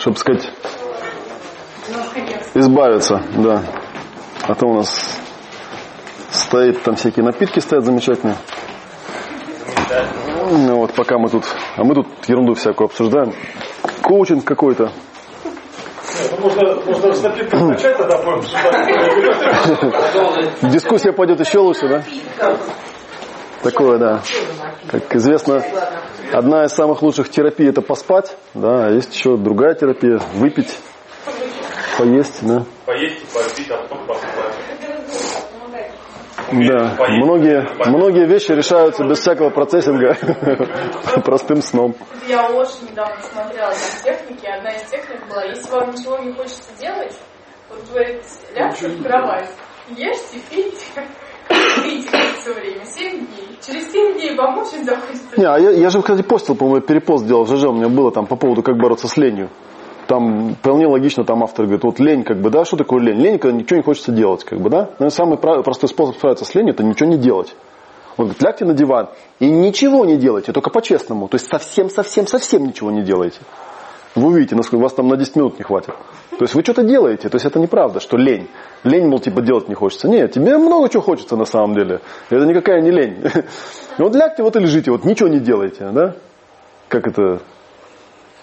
чтобы сказать, избавиться, да. А то у нас стоит, там всякие напитки стоят замечательные. Ну вот, пока мы тут, а мы тут ерунду всякую обсуждаем. Коучинг какой-то. Тогда будем Дискуссия пойдет еще лучше, да? Такое, да. Как известно, одна из самых лучших терапий это поспать, да, а есть еще другая терапия, выпить, поесть, да. Поесть, попить, а потом поспать. Да, многие, многие вещи решаются без всякого процессинга, простым сном. Я очень недавно смотрела там техники, одна из техник была, если вам ничего не хочется делать, вот говорит, ляжьте в кровать, ешьте, пейте все время, 7 дней. Через 7 дней вам очень захочется. Не, а я, я же, кстати, постил, по-моему, перепост сделал в ЖЖ, у меня было там по поводу, как бороться с ленью. Там вполне логично, там автор говорит, вот лень, как бы, да, что такое лень? Лень, когда ничего не хочется делать, как бы, да. Наверное, самый про- простой способ справиться с ленью, это ничего не делать. Он говорит, лягте на диван и ничего не делайте, только по-честному. То есть совсем-совсем-совсем ничего не делайте. Вы увидите, насколько вас там на 10 минут не хватит. То есть вы что-то делаете, то есть это неправда, что лень. Лень, мол, типа делать не хочется. Нет, тебе много чего хочется на самом деле. Это никакая не лень. И вот лягте, вот и лежите, вот ничего не делайте, да? Как это...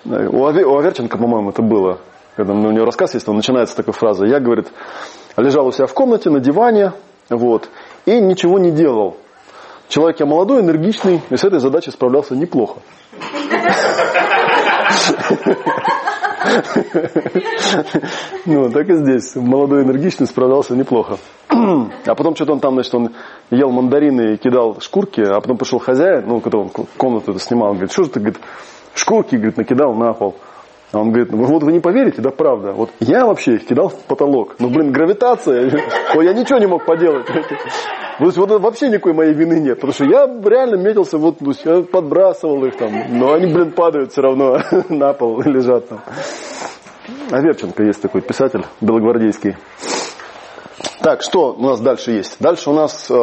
У Аверченко, по-моему, это было. Когда у него рассказ есть, он начинается с такой фразы. Я, говорит, лежал у себя в комнате на диване, вот, и ничего не делал. Человек я молодой, энергичный, и с этой задачей справлялся неплохо. Ну, так и здесь. Молодой, энергичный, справлялся неплохо. А потом что-то он там, значит, он ел мандарины и кидал шкурки, а потом пришел хозяин, ну, когда он комнату снимал, он говорит, что же ты, говорит, шкурки, говорит, накидал на пол. А он говорит, ну вот вы не поверите, да правда. Вот я вообще их кидал в потолок. Ну, блин, гравитация. Ой, я ничего не мог поделать. То есть вот вообще никакой моей вины нет. Потому что я реально метился, вот, ну, я подбрасывал их там. Но они, блин, падают все равно на пол лежат там. Аверченко есть такой писатель белогвардейский. Так, что у нас дальше есть? Дальше у нас э,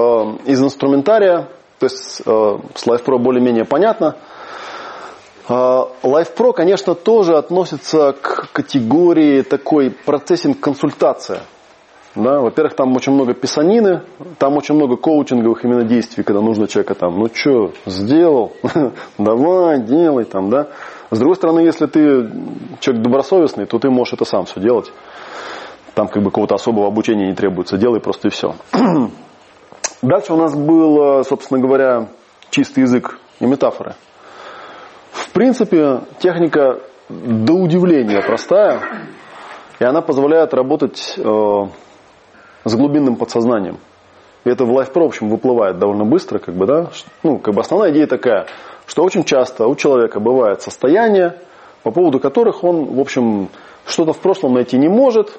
из инструментария, то есть э, с LivePro более-менее понятно. Э, LivePro, конечно, тоже относится к категории такой процессинг-консультация. Да, во-первых, там очень много писанины, там очень много коучинговых именно действий, когда нужно человека там, ну что, сделал, давай, делай там, да. С другой стороны, если ты человек добросовестный, то ты можешь это сам все делать. Там как бы какого-то особого обучения не требуется, делай просто и все. Дальше у нас был, собственно говоря, чистый язык и метафоры. Принципе, техника до удивления простая, и она позволяет работать э, с глубинным подсознанием. И это в LifePro, в общем, выплывает довольно быстро, как бы, да. Ну, как бы основная идея такая, что очень часто у человека бывает состояние, по поводу которых он, в общем, что-то в прошлом найти не может,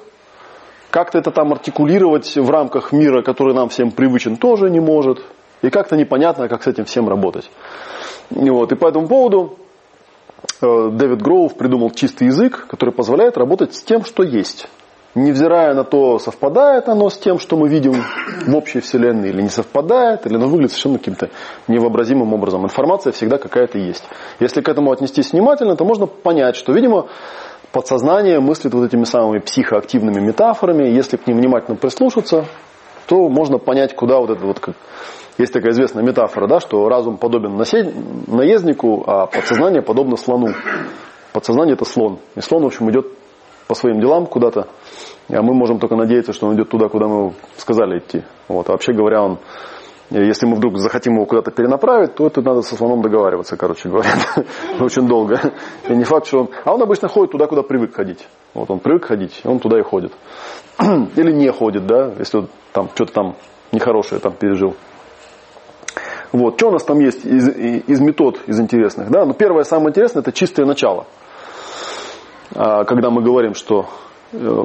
как-то это там артикулировать в рамках мира, который нам всем привычен, тоже не может. И как-то непонятно, как с этим всем работать. И, вот, и по этому поводу Дэвид Гроув придумал чистый язык, который позволяет работать с тем, что есть. Невзирая на то, совпадает оно с тем, что мы видим в общей вселенной, или не совпадает, или оно выглядит совершенно каким-то невообразимым образом. Информация всегда какая-то есть. Если к этому отнестись внимательно, то можно понять, что, видимо, подсознание мыслит вот этими самыми психоактивными метафорами. Если к ним внимательно прислушаться, то можно понять, куда вот это вот... Как... Есть такая известная метафора, да, что разум подобен наезднику, а подсознание подобно слону. Подсознание это слон. И слон, в общем, идет по своим делам куда-то, а мы можем только надеяться, что он идет туда, куда мы сказали идти. Вот. А вообще говоря, он, если мы вдруг захотим его куда-то перенаправить, то это надо со слоном договариваться, короче говоря, очень долго. И не факт, что он... А он обычно ходит туда, куда привык ходить. Вот он привык ходить, он туда и ходит. Или не ходит, да, если там что-то там нехорошее там пережил. Вот, что у нас там есть из, из метод, из интересных, да? Ну, первое, самое интересное, это чистое начало. А, когда мы говорим, что э,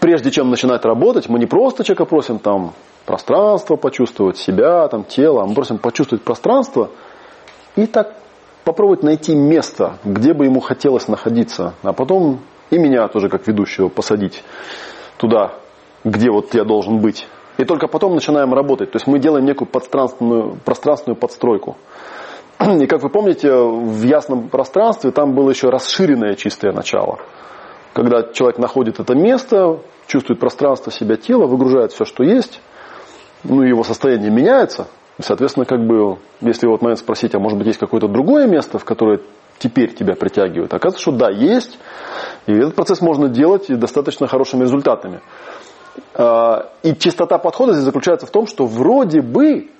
прежде чем начинать работать, мы не просто человека просим там пространство почувствовать, себя, там, тело, а мы просим почувствовать пространство и так попробовать найти место, где бы ему хотелось находиться, а потом и меня тоже как ведущего посадить туда, где вот я должен быть. И только потом начинаем работать. То есть мы делаем некую пространственную, пространственную подстройку. И как вы помните, в ясном пространстве там было еще расширенное чистое начало. Когда человек находит это место, чувствует пространство себя тела, выгружает все, что есть, ну, его состояние меняется. И, соответственно, как бы, если вот момент спросить, а может быть есть какое-то другое место, в которое теперь тебя притягивает, оказывается, что да, есть. И этот процесс можно делать и достаточно хорошими результатами. А, и чистота подхода здесь заключается в том, что вроде бы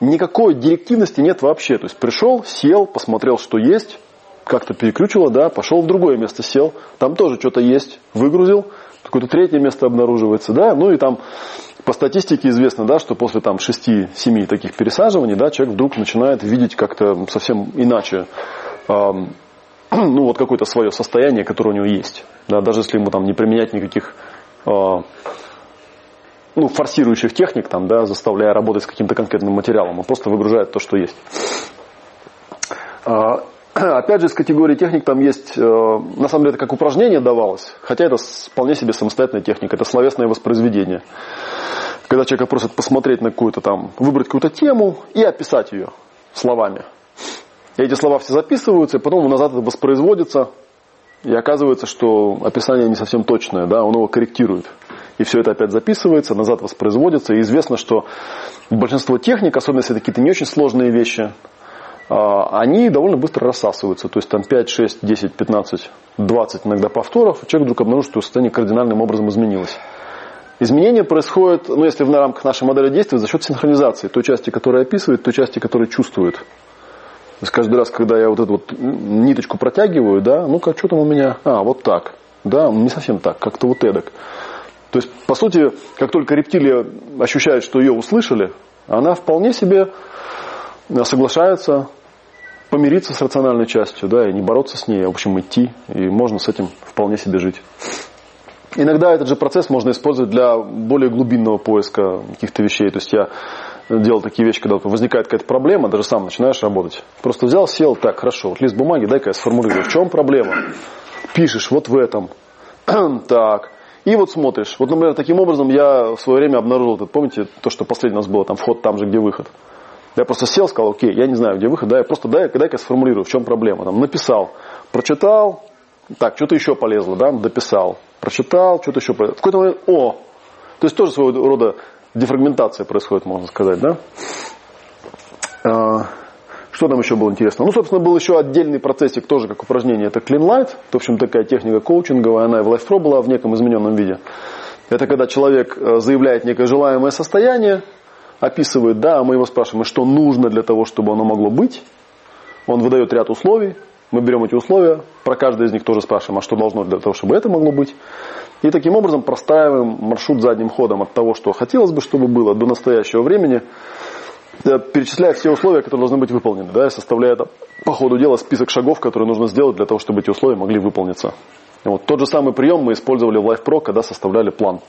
никакой директивности нет вообще. То есть пришел, сел, посмотрел, что есть, как-то переключило, да, пошел в другое место, сел, там тоже что-то есть, выгрузил, какое-то третье место обнаруживается, да, ну и там по статистике известно, да, что после там 6-7 таких пересаживаний, да, человек вдруг начинает видеть как-то совсем иначе, э, ну вот какое-то свое состояние, которое у него есть, да, даже если ему там не применять никаких э, ну, форсирующих техник, там, да, заставляя работать с каким-то конкретным материалом, он просто выгружает то, что есть. А, опять же, из категории техник там есть, э, на самом деле, это как упражнение давалось, хотя это вполне себе самостоятельная техника, это словесное воспроизведение. Когда человека просят посмотреть на какую-то там, выбрать какую-то тему и описать ее словами. И эти слова все записываются, и потом назад это воспроизводится, и оказывается, что описание не совсем точное, да, он его корректирует и все это опять записывается, назад воспроизводится. И известно, что большинство техник, особенно если это какие-то не очень сложные вещи, а, они довольно быстро рассасываются. То есть там 5, 6, 10, 15, 20 иногда повторов, человек вдруг обнаружит, что состояние кардинальным образом изменилось. Изменение происходит, ну, если в рамках нашей модели действия, за счет синхронизации той части, которая описывает, той части, которая чувствует. То есть каждый раз, когда я вот эту вот ниточку протягиваю, да, ну как что там у меня, а, вот так. Да, не совсем так, как-то вот эдак. То есть, по сути, как только рептилия ощущает, что ее услышали, она вполне себе э, соглашается помириться с рациональной частью, да, и не бороться с ней, а, в общем, идти, и можно с этим вполне себе жить. Иногда этот же процесс можно использовать для более глубинного поиска каких-то вещей. То есть я делал такие вещи, когда возникает какая-то проблема, даже сам начинаешь работать. Просто взял, сел, так, хорошо, вот лист бумаги, дай-ка я сформулирую, в чем проблема? Пишешь, вот в этом. так, и вот смотришь. Вот, например, таким образом я в свое время обнаружил, это, помните, то, что последний у нас было, там вход там же, где выход. Я просто сел, сказал, окей, я не знаю, где выход, да, я просто дай, дай-ка сформулирую, в чем проблема. Там написал, прочитал, так, что-то еще полезло, да, дописал, прочитал, что-то еще полезло. В какой-то момент, о, то есть тоже своего рода дефрагментация происходит, можно сказать, да. Что там еще было интересно? Ну, собственно, был еще отдельный процессик, тоже как упражнение. Это Clean Light. В общем, такая техника коучинговая. Она и в Life Pro была в неком измененном виде. Это когда человек э, заявляет некое желаемое состояние, описывает, да, а мы его спрашиваем, что нужно для того, чтобы оно могло быть. Он выдает ряд условий. Мы берем эти условия, про каждое из них тоже спрашиваем, а что должно для того, чтобы это могло быть. И таким образом простраиваем маршрут задним ходом от того, что хотелось бы, чтобы было, до настоящего времени, перечисляя все условия, которые должны быть выполнены, да, составляя по ходу дела список шагов, которые нужно сделать для того, чтобы эти условия могли выполниться. Вот. Тот же самый прием мы использовали в Life Pro, когда составляли план.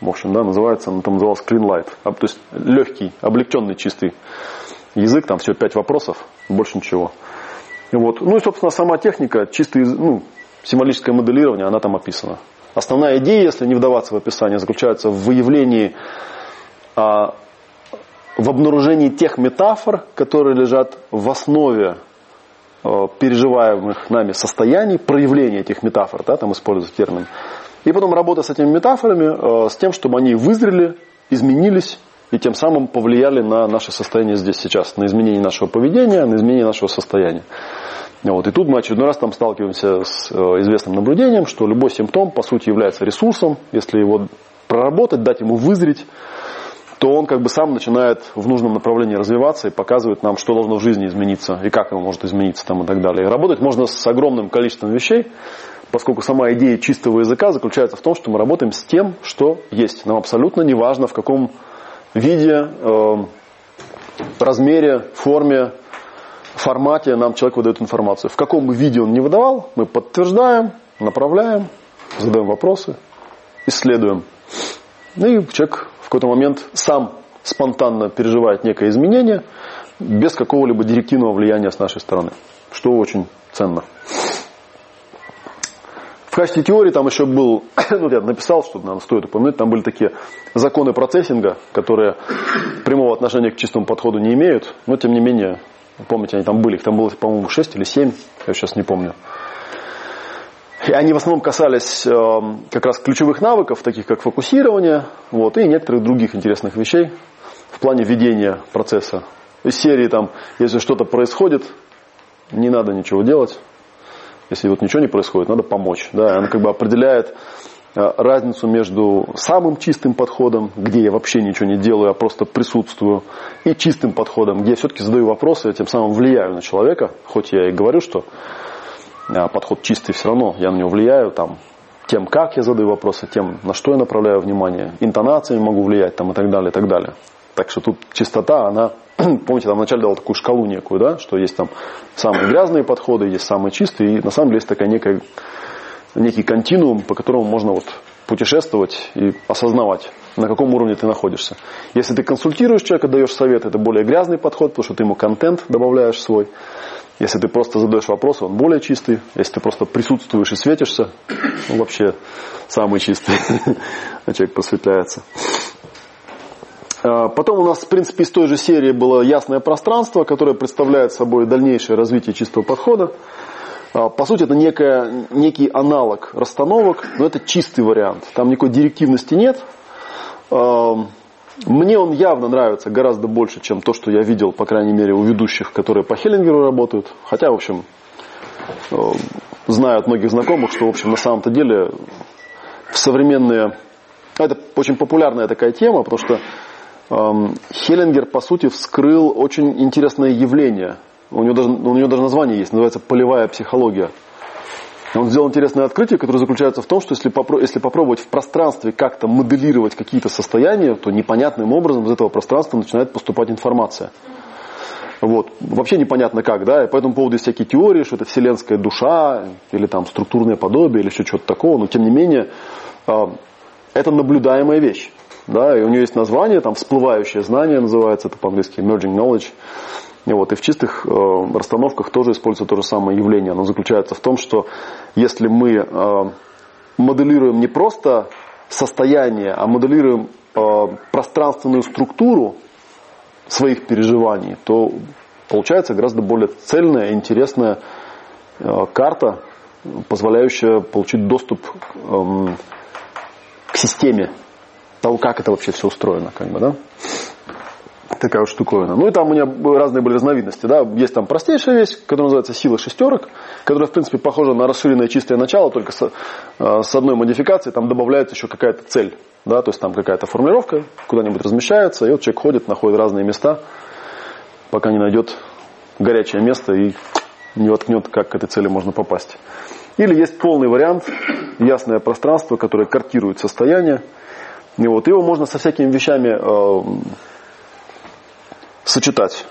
В общем, да, называется, он там назывался Clean Light. То есть легкий, облегченный, чистый язык, там все пять вопросов, больше ничего. Вот. Ну и, собственно, сама техника, чистый, ну, символическое моделирование, она там описана. Основная идея, если не вдаваться в описание, заключается в выявлении а, в обнаружении тех метафор, которые лежат в основе э, переживаемых нами состояний, проявления этих метафор, да, там используется термин. И потом работа с этими метафорами, э, с тем, чтобы они вызрели, изменились и тем самым повлияли на наше состояние здесь сейчас, на изменение нашего поведения, на изменение нашего состояния. Вот. И тут мы очередной раз там сталкиваемся с э, известным наблюдением, что любой симптом по сути является ресурсом, если его проработать, дать ему вызреть, то он как бы сам начинает в нужном направлении развиваться и показывает нам, что должно в жизни измениться и как оно может измениться там и так далее. И работать можно с огромным количеством вещей, поскольку сама идея чистого языка заключается в том, что мы работаем с тем, что есть. Нам абсолютно не важно, в каком виде, э, размере, форме, формате нам человек выдает информацию. В каком виде он не выдавал, мы подтверждаем, направляем, задаем вопросы, исследуем. Ну и человек какой-то момент сам спонтанно переживает некое изменение без какого-либо директивного влияния с нашей стороны, что очень ценно. В качестве теории там еще был, ну я написал, что нам стоит упомянуть, там были такие законы процессинга, которые прямого отношения к чистому подходу не имеют, но тем не менее Помните, они там были, их там было, по-моему, 6 или 7, я сейчас не помню. И они в основном касались э, как раз ключевых навыков, таких как фокусирование, вот, и некоторых других интересных вещей в плане ведения процесса. Из серии там, если что-то происходит, не надо ничего делать. Если вот ничего не происходит, надо помочь. Да, она как бы определяет э, разницу между самым чистым подходом, где я вообще ничего не делаю, а просто присутствую, и чистым подходом, где я все-таки задаю вопросы, и тем самым влияю на человека, хоть я и говорю, что а, подход чистый все равно, я на него влияю там, тем, как я задаю вопросы, тем, на что я направляю внимание, интонациями могу влиять там, и так далее, и так далее. Так что тут чистота, она, помните, там вначале дал такую шкалу некую, да, что есть там самые грязные подходы, есть самые чистые, и на самом деле есть такая некая, некий континуум, по которому можно вот путешествовать и осознавать, на каком уровне ты находишься. Если ты консультируешь человека, даешь совет, это более грязный подход, потому что ты ему контент добавляешь свой. Если ты просто задаешь вопросы, он более чистый. Если ты просто присутствуешь и светишься, он вообще самый чистый. А человек просветляется. А, потом у нас, в принципе, из той же серии было ясное пространство, которое представляет собой дальнейшее развитие чистого подхода. А, по сути, это некая, некий аналог расстановок, но это чистый вариант. Там никакой директивности нет. Мне он явно нравится гораздо больше, чем то, что я видел, по крайней мере, у ведущих, которые по Хеллингеру работают. Хотя, в общем, э, знаю от многих знакомых, что, в общем, на самом-то деле в современные... Это очень популярная такая тема, потому что эм, Хеллингер, по сути, вскрыл очень интересное явление. У него, даже, у него даже название есть, называется полевая психология. Он сделал интересное открытие, которое заключается в том, что если, попро- если попробовать в пространстве как-то моделировать какие-то состояния, то непонятным образом из этого пространства начинает поступать информация. Вот. Вообще непонятно как, да, и по этому поводу есть всякие теории, что это вселенская душа, или там структурное подобие, или еще что-то такого, но тем не менее, э, это наблюдаемая вещь. Да, и у нее есть название, там всплывающее знание называется, это по-английски emerging knowledge. Вот, и в чистых э, расстановках тоже используется то же самое явление. Оно заключается в том, что если мы э, моделируем не просто состояние, а моделируем э, пространственную структуру своих переживаний, то получается гораздо более цельная, интересная э, карта, позволяющая получить доступ э, к системе того, как это вообще все устроено. Как бы, да? Такая вот штуковина. Ну и там у меня разные были разновидности. Да? Есть там простейшая вещь, которая называется сила шестерок, которая, в принципе, похожа на расширенное чистое начало, только с, э, с одной модификацией, там добавляется еще какая-то цель. Да? То есть там какая-то формулировка куда-нибудь размещается, и вот человек ходит, находит разные места, пока не найдет горячее место и не воткнет, как к этой цели можно попасть. Или есть полный вариант, ясное пространство, которое картирует состояние. И вот его можно со всякими вещами э, сочетать.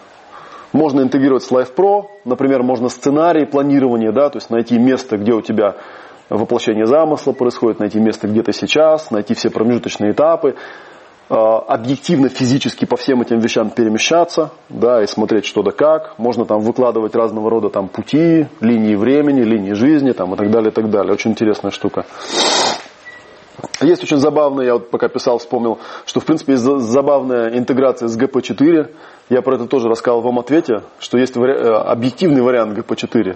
Можно интегрировать с Life Pro, например, можно сценарий планирования, да, то есть найти место, где у тебя воплощение замысла происходит, найти место, где ты сейчас, найти все промежуточные этапы, а, объективно физически по всем этим вещам перемещаться, да, и смотреть что да как. Можно там выкладывать разного рода там пути, линии времени, линии жизни, там и так далее, и так далее. Очень интересная штука. Есть очень забавная, я вот пока писал, вспомнил, что в принципе есть забавная интеграция с GP4. Я про это тоже рассказал в вам ответе, что есть вари... Э, объективный вариант GP4.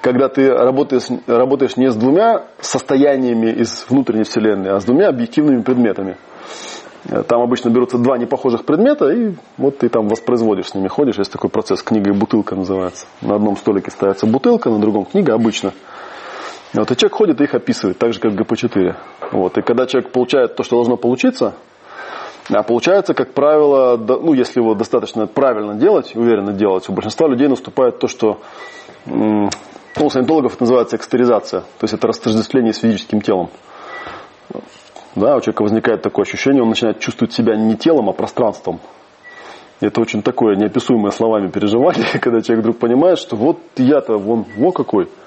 Когда ты работаешь, работаешь не с двумя состояниями из внутренней вселенной, а с двумя объективными предметами. Э, там обычно берутся два непохожих предмета, и вот ты там воспроизводишь с ними, ходишь. Есть такой процесс, книга и бутылка называется. На одном столике ставится бутылка, на другом книга обычно. Вот, и человек ходит и их описывает, так же, как ГП-4. Вот, и когда человек получает то, что должно получиться, а получается, как правило, ну, если его достаточно правильно делать, уверенно делать, у большинства людей наступает то, что ну, у саентологов это называется экстеризация, то есть это растождествление с физическим телом. Да, у человека возникает такое ощущение, он начинает чувствовать себя не телом, а пространством. И это очень такое неописуемое словами переживание, когда человек вдруг понимает, что вот я-то вон, вон какой –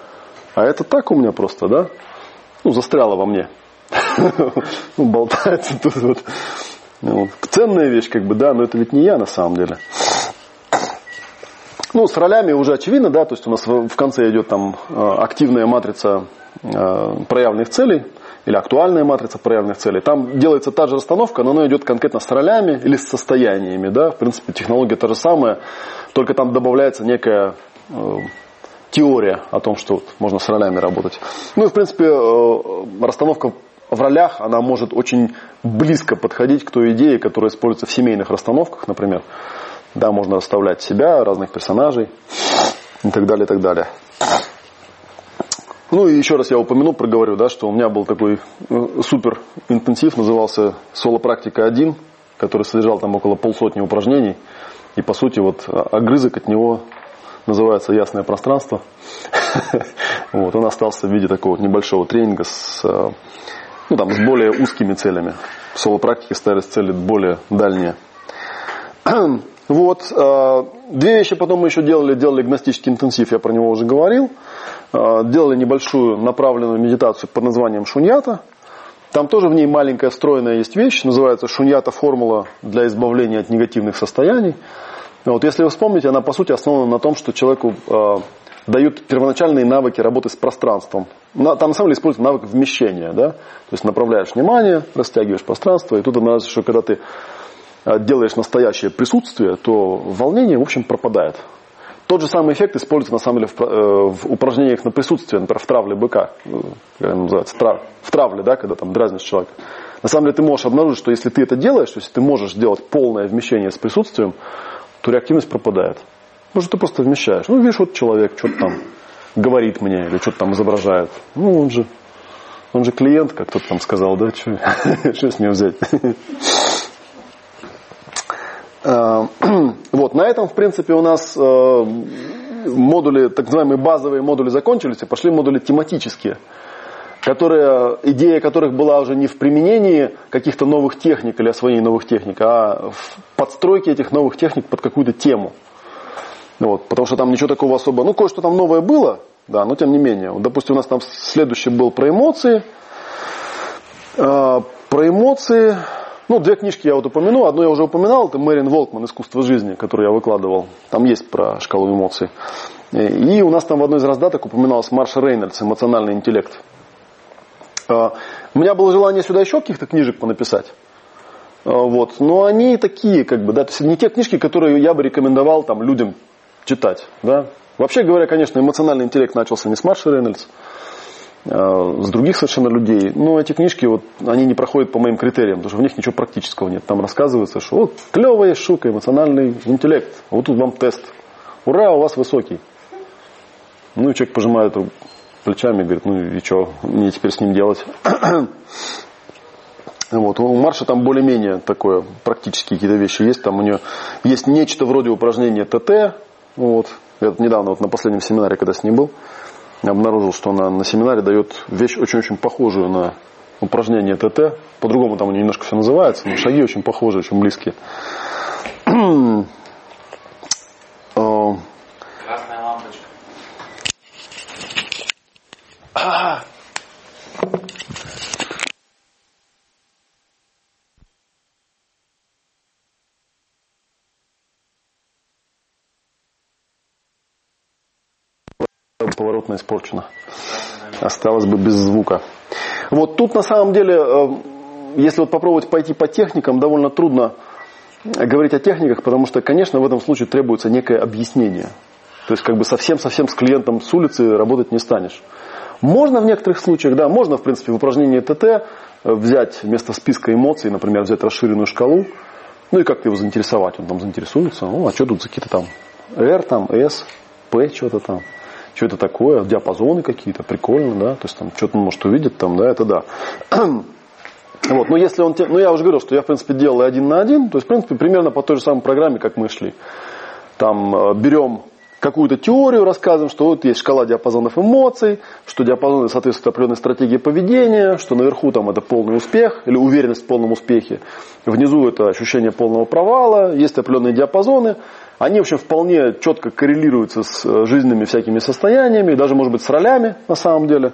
а это так у меня просто, да? Ну, застряло во мне. Ну, болтается тут вот. Ну, ценная вещь, как бы, да, но это ведь не я на самом деле. Ну, с ролями уже очевидно, да, то есть у нас в конце идет там э, активная матрица э, проявленных целей или актуальная матрица проявленных целей. Там делается та же расстановка, но она идет конкретно с ролями или с состояниями, да, в принципе технология та же самая, Только там добавляется некая э, теория о том, что вот можно с ролями работать. Ну и в принципе э, расстановка в ролях, она может очень близко подходить к той идее, которая используется в семейных расстановках, например. Да, можно расставлять себя, разных персонажей и так далее, и так далее. Ну и еще раз я упомяну, проговорю, да, что у меня был такой э, супер интенсив, назывался «Соло-практика 1», который содержал там около полсотни упражнений. И по сути вот огрызок от него называется «Ясное пространство». Вот, он остался в виде такого небольшого тренинга с, э, ну, там, с более узкими целями. В соло-практике ставились цели более дальние. Вот. Э, две вещи потом мы еще делали. Делали гностический интенсив, я про него уже говорил. Э, делали небольшую направленную медитацию под названием шуньята. Там тоже в ней маленькая стройная есть вещь, называется шуньята формула для избавления от негативных состояний. Вот, если вы вспомните, она по сути основана на том, что человеку э, дают первоначальные навыки работы с пространством. Там на самом деле используется навык вмещения. Да? То есть направляешь внимание, растягиваешь пространство, и тут она, что когда ты э, делаешь настоящее присутствие, то волнение, в общем, пропадает. Тот же самый эффект используется на самом деле в, э, в упражнениях на присутствие, например, в травле быка, э, как называется, трав, в травле, да, когда там дразнишь человека. На самом деле ты можешь обнаружить, что если ты это делаешь, то есть ты можешь сделать полное вмещение с присутствием, то реактивность пропадает. Может, ты просто вмещаешь. Ну, видишь, вот человек что-то там говорит мне или что-то там изображает. Ну, он же, он же клиент, как кто-то там сказал, да, что с него взять. Э, вот, на этом, в принципе, у нас э, модули, так называемые базовые модули закончились, и пошли модули тематические, которые, идея которых была уже не в применении каких-то новых техник или освоении новых техник, а в подстройке этих новых техник под какую-то тему. Вот, потому что там ничего такого особо, ну, кое-что там новое было, да, но тем не менее. Вот, допустим, у нас там следующий был про эмоции. Э, про эмоции, ну, две книжки я вот упомяну. Одну я уже упоминал, это Мэрин Волкман «Искусство жизни», которую я выкладывал. Там есть про шкалу эмоций. И у нас там в одной из раздаток упоминалась Марша Рейнольдс «Эмоциональный интеллект». А, у меня было желание сюда еще каких-то книжек понаписать. А, вот. Но они такие, как бы, да, то есть не те книжки, которые я бы рекомендовал там, людям читать. Да. Вообще говоря, конечно, эмоциональный интеллект начался не с Марши Рейнольдс, Э, с других совершенно людей. Но эти книжки, вот, они не проходят по моим критериям, потому что в них ничего практического нет. Там рассказывается, что вот клевая штука, эмоциональный интеллект. Вот тут вам тест. Ура, у вас высокий. Ну и человек пожимает плечами говорит, ну и что мне теперь с ним делать? Вот. У Марша там более-менее такое, практические какие-то вещи есть. Там у нее есть нечто вроде упражнения ТТ. Вот. Я недавно вот на последнем семинаре, когда с ним был, обнаружил, что она на семинаре дает вещь очень-очень похожую на упражнение ТТ. По-другому там у нее немножко все называется, но шаги очень похожие, очень близкие. поворотно испорчена. Осталось бы без звука. Вот тут на самом деле, э, если вот попробовать пойти по техникам, довольно трудно говорить о техниках, потому что, конечно, в этом случае требуется некое объяснение. То есть как бы совсем-совсем с клиентом с улицы работать не станешь. Можно в некоторых случаях, да, можно в принципе в упражнении ТТ э, взять вместо списка эмоций, например, взять расширенную шкалу, ну и как-то его заинтересовать. Он там заинтересуется, ну а что тут за какие-то там R, там S, P, что-то там что это такое, диапазоны какие-то, прикольно, да, то есть там что-то он может увидеть там, да, это да. Вот, но если он, ну я уже говорил, что я в принципе делал один на один, то есть в принципе примерно по той же самой программе, как мы шли. Там э, берем какую-то теорию, рассказываем, что вот есть шкала диапазонов эмоций, что диапазоны соответствуют определенной стратегии поведения, что наверху там это полный успех или уверенность в полном успехе, внизу это ощущение полного провала, есть определенные диапазоны, они, в общем, вполне четко коррелируются с э, жизненными всякими состояниями, даже, может быть, с ролями на самом деле.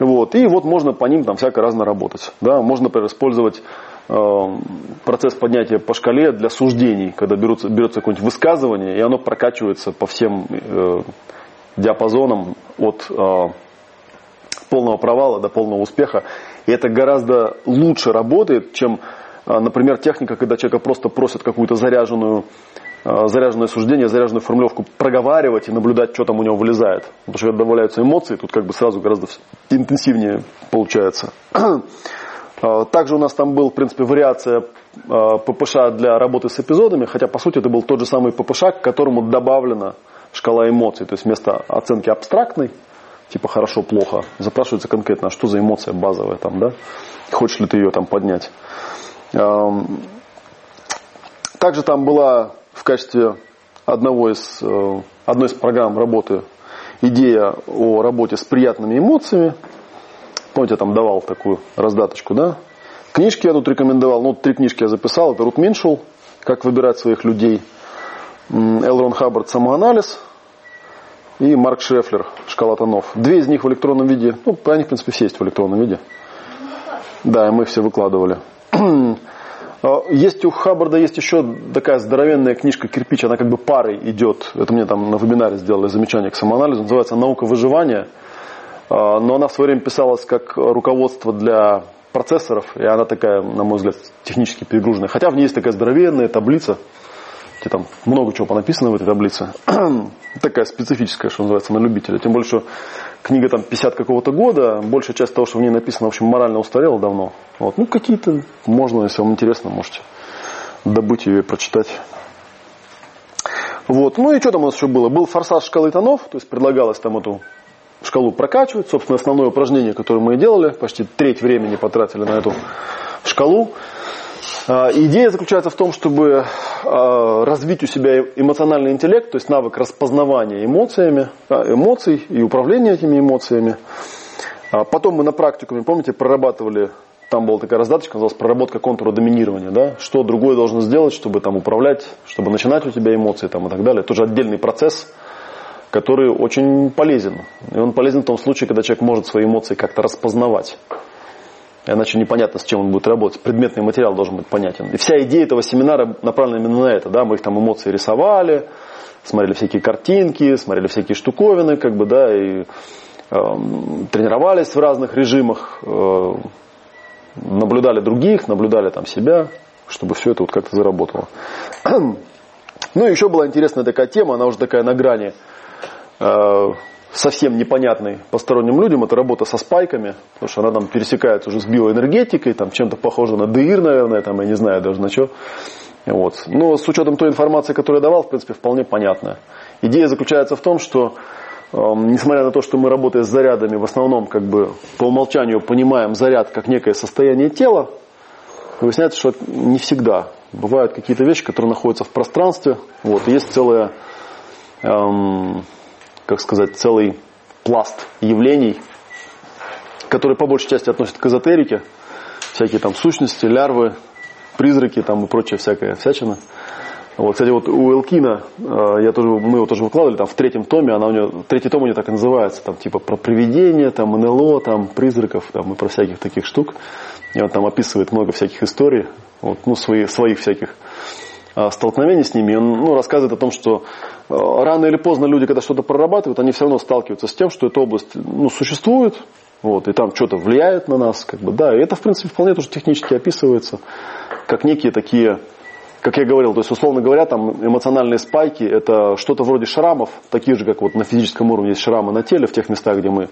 Вот. И вот можно по ним там всяко разно работать. Да? Можно, например, использовать процесс поднятия по шкале для суждений, когда берутся, берется какое-нибудь высказывание, и оно прокачивается по всем э, диапазонам от э, полного провала до полного успеха. И это гораздо лучше работает, чем, э, например, техника, когда человека просто просят какую-то заряженную э, заряженное суждение, заряженную формулировку проговаривать и наблюдать, что там у него вылезает. Потому что когда добавляются эмоции, тут как бы сразу гораздо интенсивнее получается. Э, также у нас там был, в принципе, вариация ППШ для работы с эпизодами, хотя по сути это был тот же самый ППШ, к которому добавлена шкала эмоций. То есть вместо оценки абстрактной, типа хорошо-плохо, запрашивается конкретно, а что за эмоция базовая там, да? Хочешь ли ты ее там поднять? Эм, также там была в качестве одного из, э, одной из программ работы идея о работе с приятными эмоциями. Помните, я там давал такую раздаточку, да? Книжки я тут рекомендовал, ну, три книжки я записал. Это Рут Миншул, «Как выбирать своих людей», Элрон Хаббард «Самоанализ», и Марк Шефлер «Шкала тонов». Две из них в электронном виде, ну, они, в принципе, все есть в электронном виде. Да, мы все выкладывали. А, есть у Хаббарда есть еще такая здоровенная книжка «Кирпич», она как бы парой идет. Это мне там на вебинаре сделали замечание к самоанализу. Называется «Наука выживания». А, но она в свое время писалась как руководство для процессоров, и она такая, на мой взгляд, технически перегруженная. Хотя в ней есть такая здоровенная таблица, где там много чего понаписано в этой таблице. такая специфическая, что называется, на любителя. Тем что книга там 50 какого-то года, большая часть того, что в ней написано, в общем, морально устарела давно. Вот. Ну, какие-то можно, если вам интересно, можете добыть ее и прочитать. Вот. Ну и что там у нас еще было? Был форсаж шкалы тонов, то есть предлагалось там эту шкалу прокачивать. Собственно, основное упражнение, которое мы и делали, почти треть времени потратили на эту шкалу. А, идея заключается в том, чтобы а, развить у себя эмоциональный интеллект, то есть навык распознавания эмоциями, а, эмоций и управления этими эмоциями. Потом мы на практикуме, помните, прорабатывали, там была такая раздаточка, называлась проработка контура доминирования, да, что другое должно сделать, чтобы там управлять, чтобы начинать у тебя эмоции там, и так далее. Тоже отдельный процесс, который очень полезен. И он полезен в том случае, когда человек может свои эмоции как-то распознавать. Иначе непонятно, с чем он будет работать. Предметный материал должен быть понятен. И вся идея этого семинара направлена именно на это. Да? Мы их там эмоции рисовали, смотрели всякие картинки, смотрели всякие штуковины, как бы, да, и э, тренировались в разных режимах, э, наблюдали других, наблюдали там себя, чтобы все это вот как-то заработало. Ну и еще была интересная такая тема, она уже такая на грани совсем непонятной посторонним людям, это работа со спайками, потому что она там пересекается уже с биоэнергетикой, там чем-то похоже на ДИР, наверное, там, я не знаю даже на что. Вот. Но с учетом той информации, которую я давал, в принципе, вполне понятно. Идея заключается в том, что э, несмотря на то, что мы работая с зарядами, в основном как бы по умолчанию понимаем заряд как некое состояние тела, выясняется, что не всегда. Бывают какие-то вещи, которые находятся в пространстве. Вот, есть целая эм, как сказать, целый пласт явлений, которые по большей части относят к эзотерике, всякие там сущности, лярвы, призраки там и прочая всякая всячина. Вот, кстати, вот у Элкина, э, я тоже, мы его тоже выкладывали, там в третьем томе, она у нее, третий том у нее так и называется, там типа про привидения, там НЛО, там призраков, там и про всяких таких штук. И он там описывает много всяких историй, вот, ну, свои, своих всяких э, столкновений с ними. Он ну, рассказывает о том, что Э, рано или поздно люди, когда что-то прорабатывают, они все равно сталкиваются с тем, что эта область ну, существует, вот, и там что-то влияет на нас, как бы, да, и это, в принципе, вполне тоже технически описывается, как некие такие, как я говорил, то есть, условно говоря, там эмоциональные спайки, это что-то вроде шрамов, такие же, как вот на физическом уровне есть шрамы на теле, в тех местах, где мы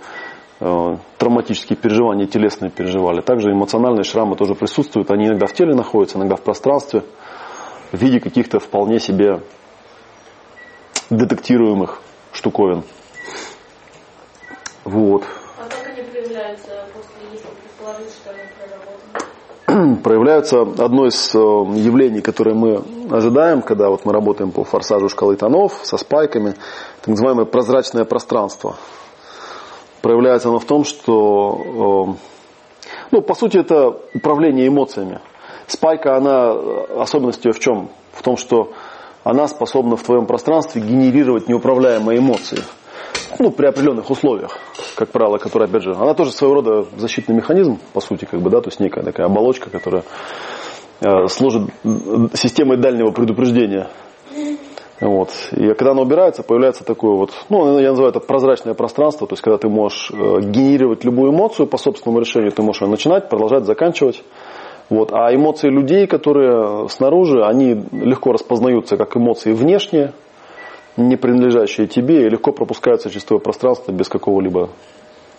э, травматические переживания, телесные переживали. Также эмоциональные шрамы тоже присутствуют, они иногда в теле находятся, иногда в пространстве, в виде каких-то вполне себе детектируемых штуковин. Вот. А как они проявляются после, если предположить, что они проработаны? Проявляются одно из э, явлений, которое мы ожидаем, когда вот мы работаем по форсажу шкалы тонов со спайками, так называемое прозрачное пространство. Проявляется оно в том, что, э, ну, по сути, это управление эмоциями. Спайка, она, э, особенность ее в чем? В том, что она способна в твоем пространстве генерировать неуправляемые эмоции. Ну, при определенных условиях, как правило, которые, опять же, она тоже своего рода защитный механизм, по сути, как бы, да, то есть некая такая оболочка, которая э, служит системой дальнего предупреждения. Вот. И когда она убирается, появляется такое вот, ну, я называю это прозрачное пространство, то есть когда ты можешь э, генерировать любую эмоцию по собственному решению, ты можешь ее начинать, продолжать, заканчивать. Вот. А эмоции людей, которые снаружи, они легко распознаются как эмоции внешние, не принадлежащие тебе, и легко пропускаются через твое пространство без какого-либо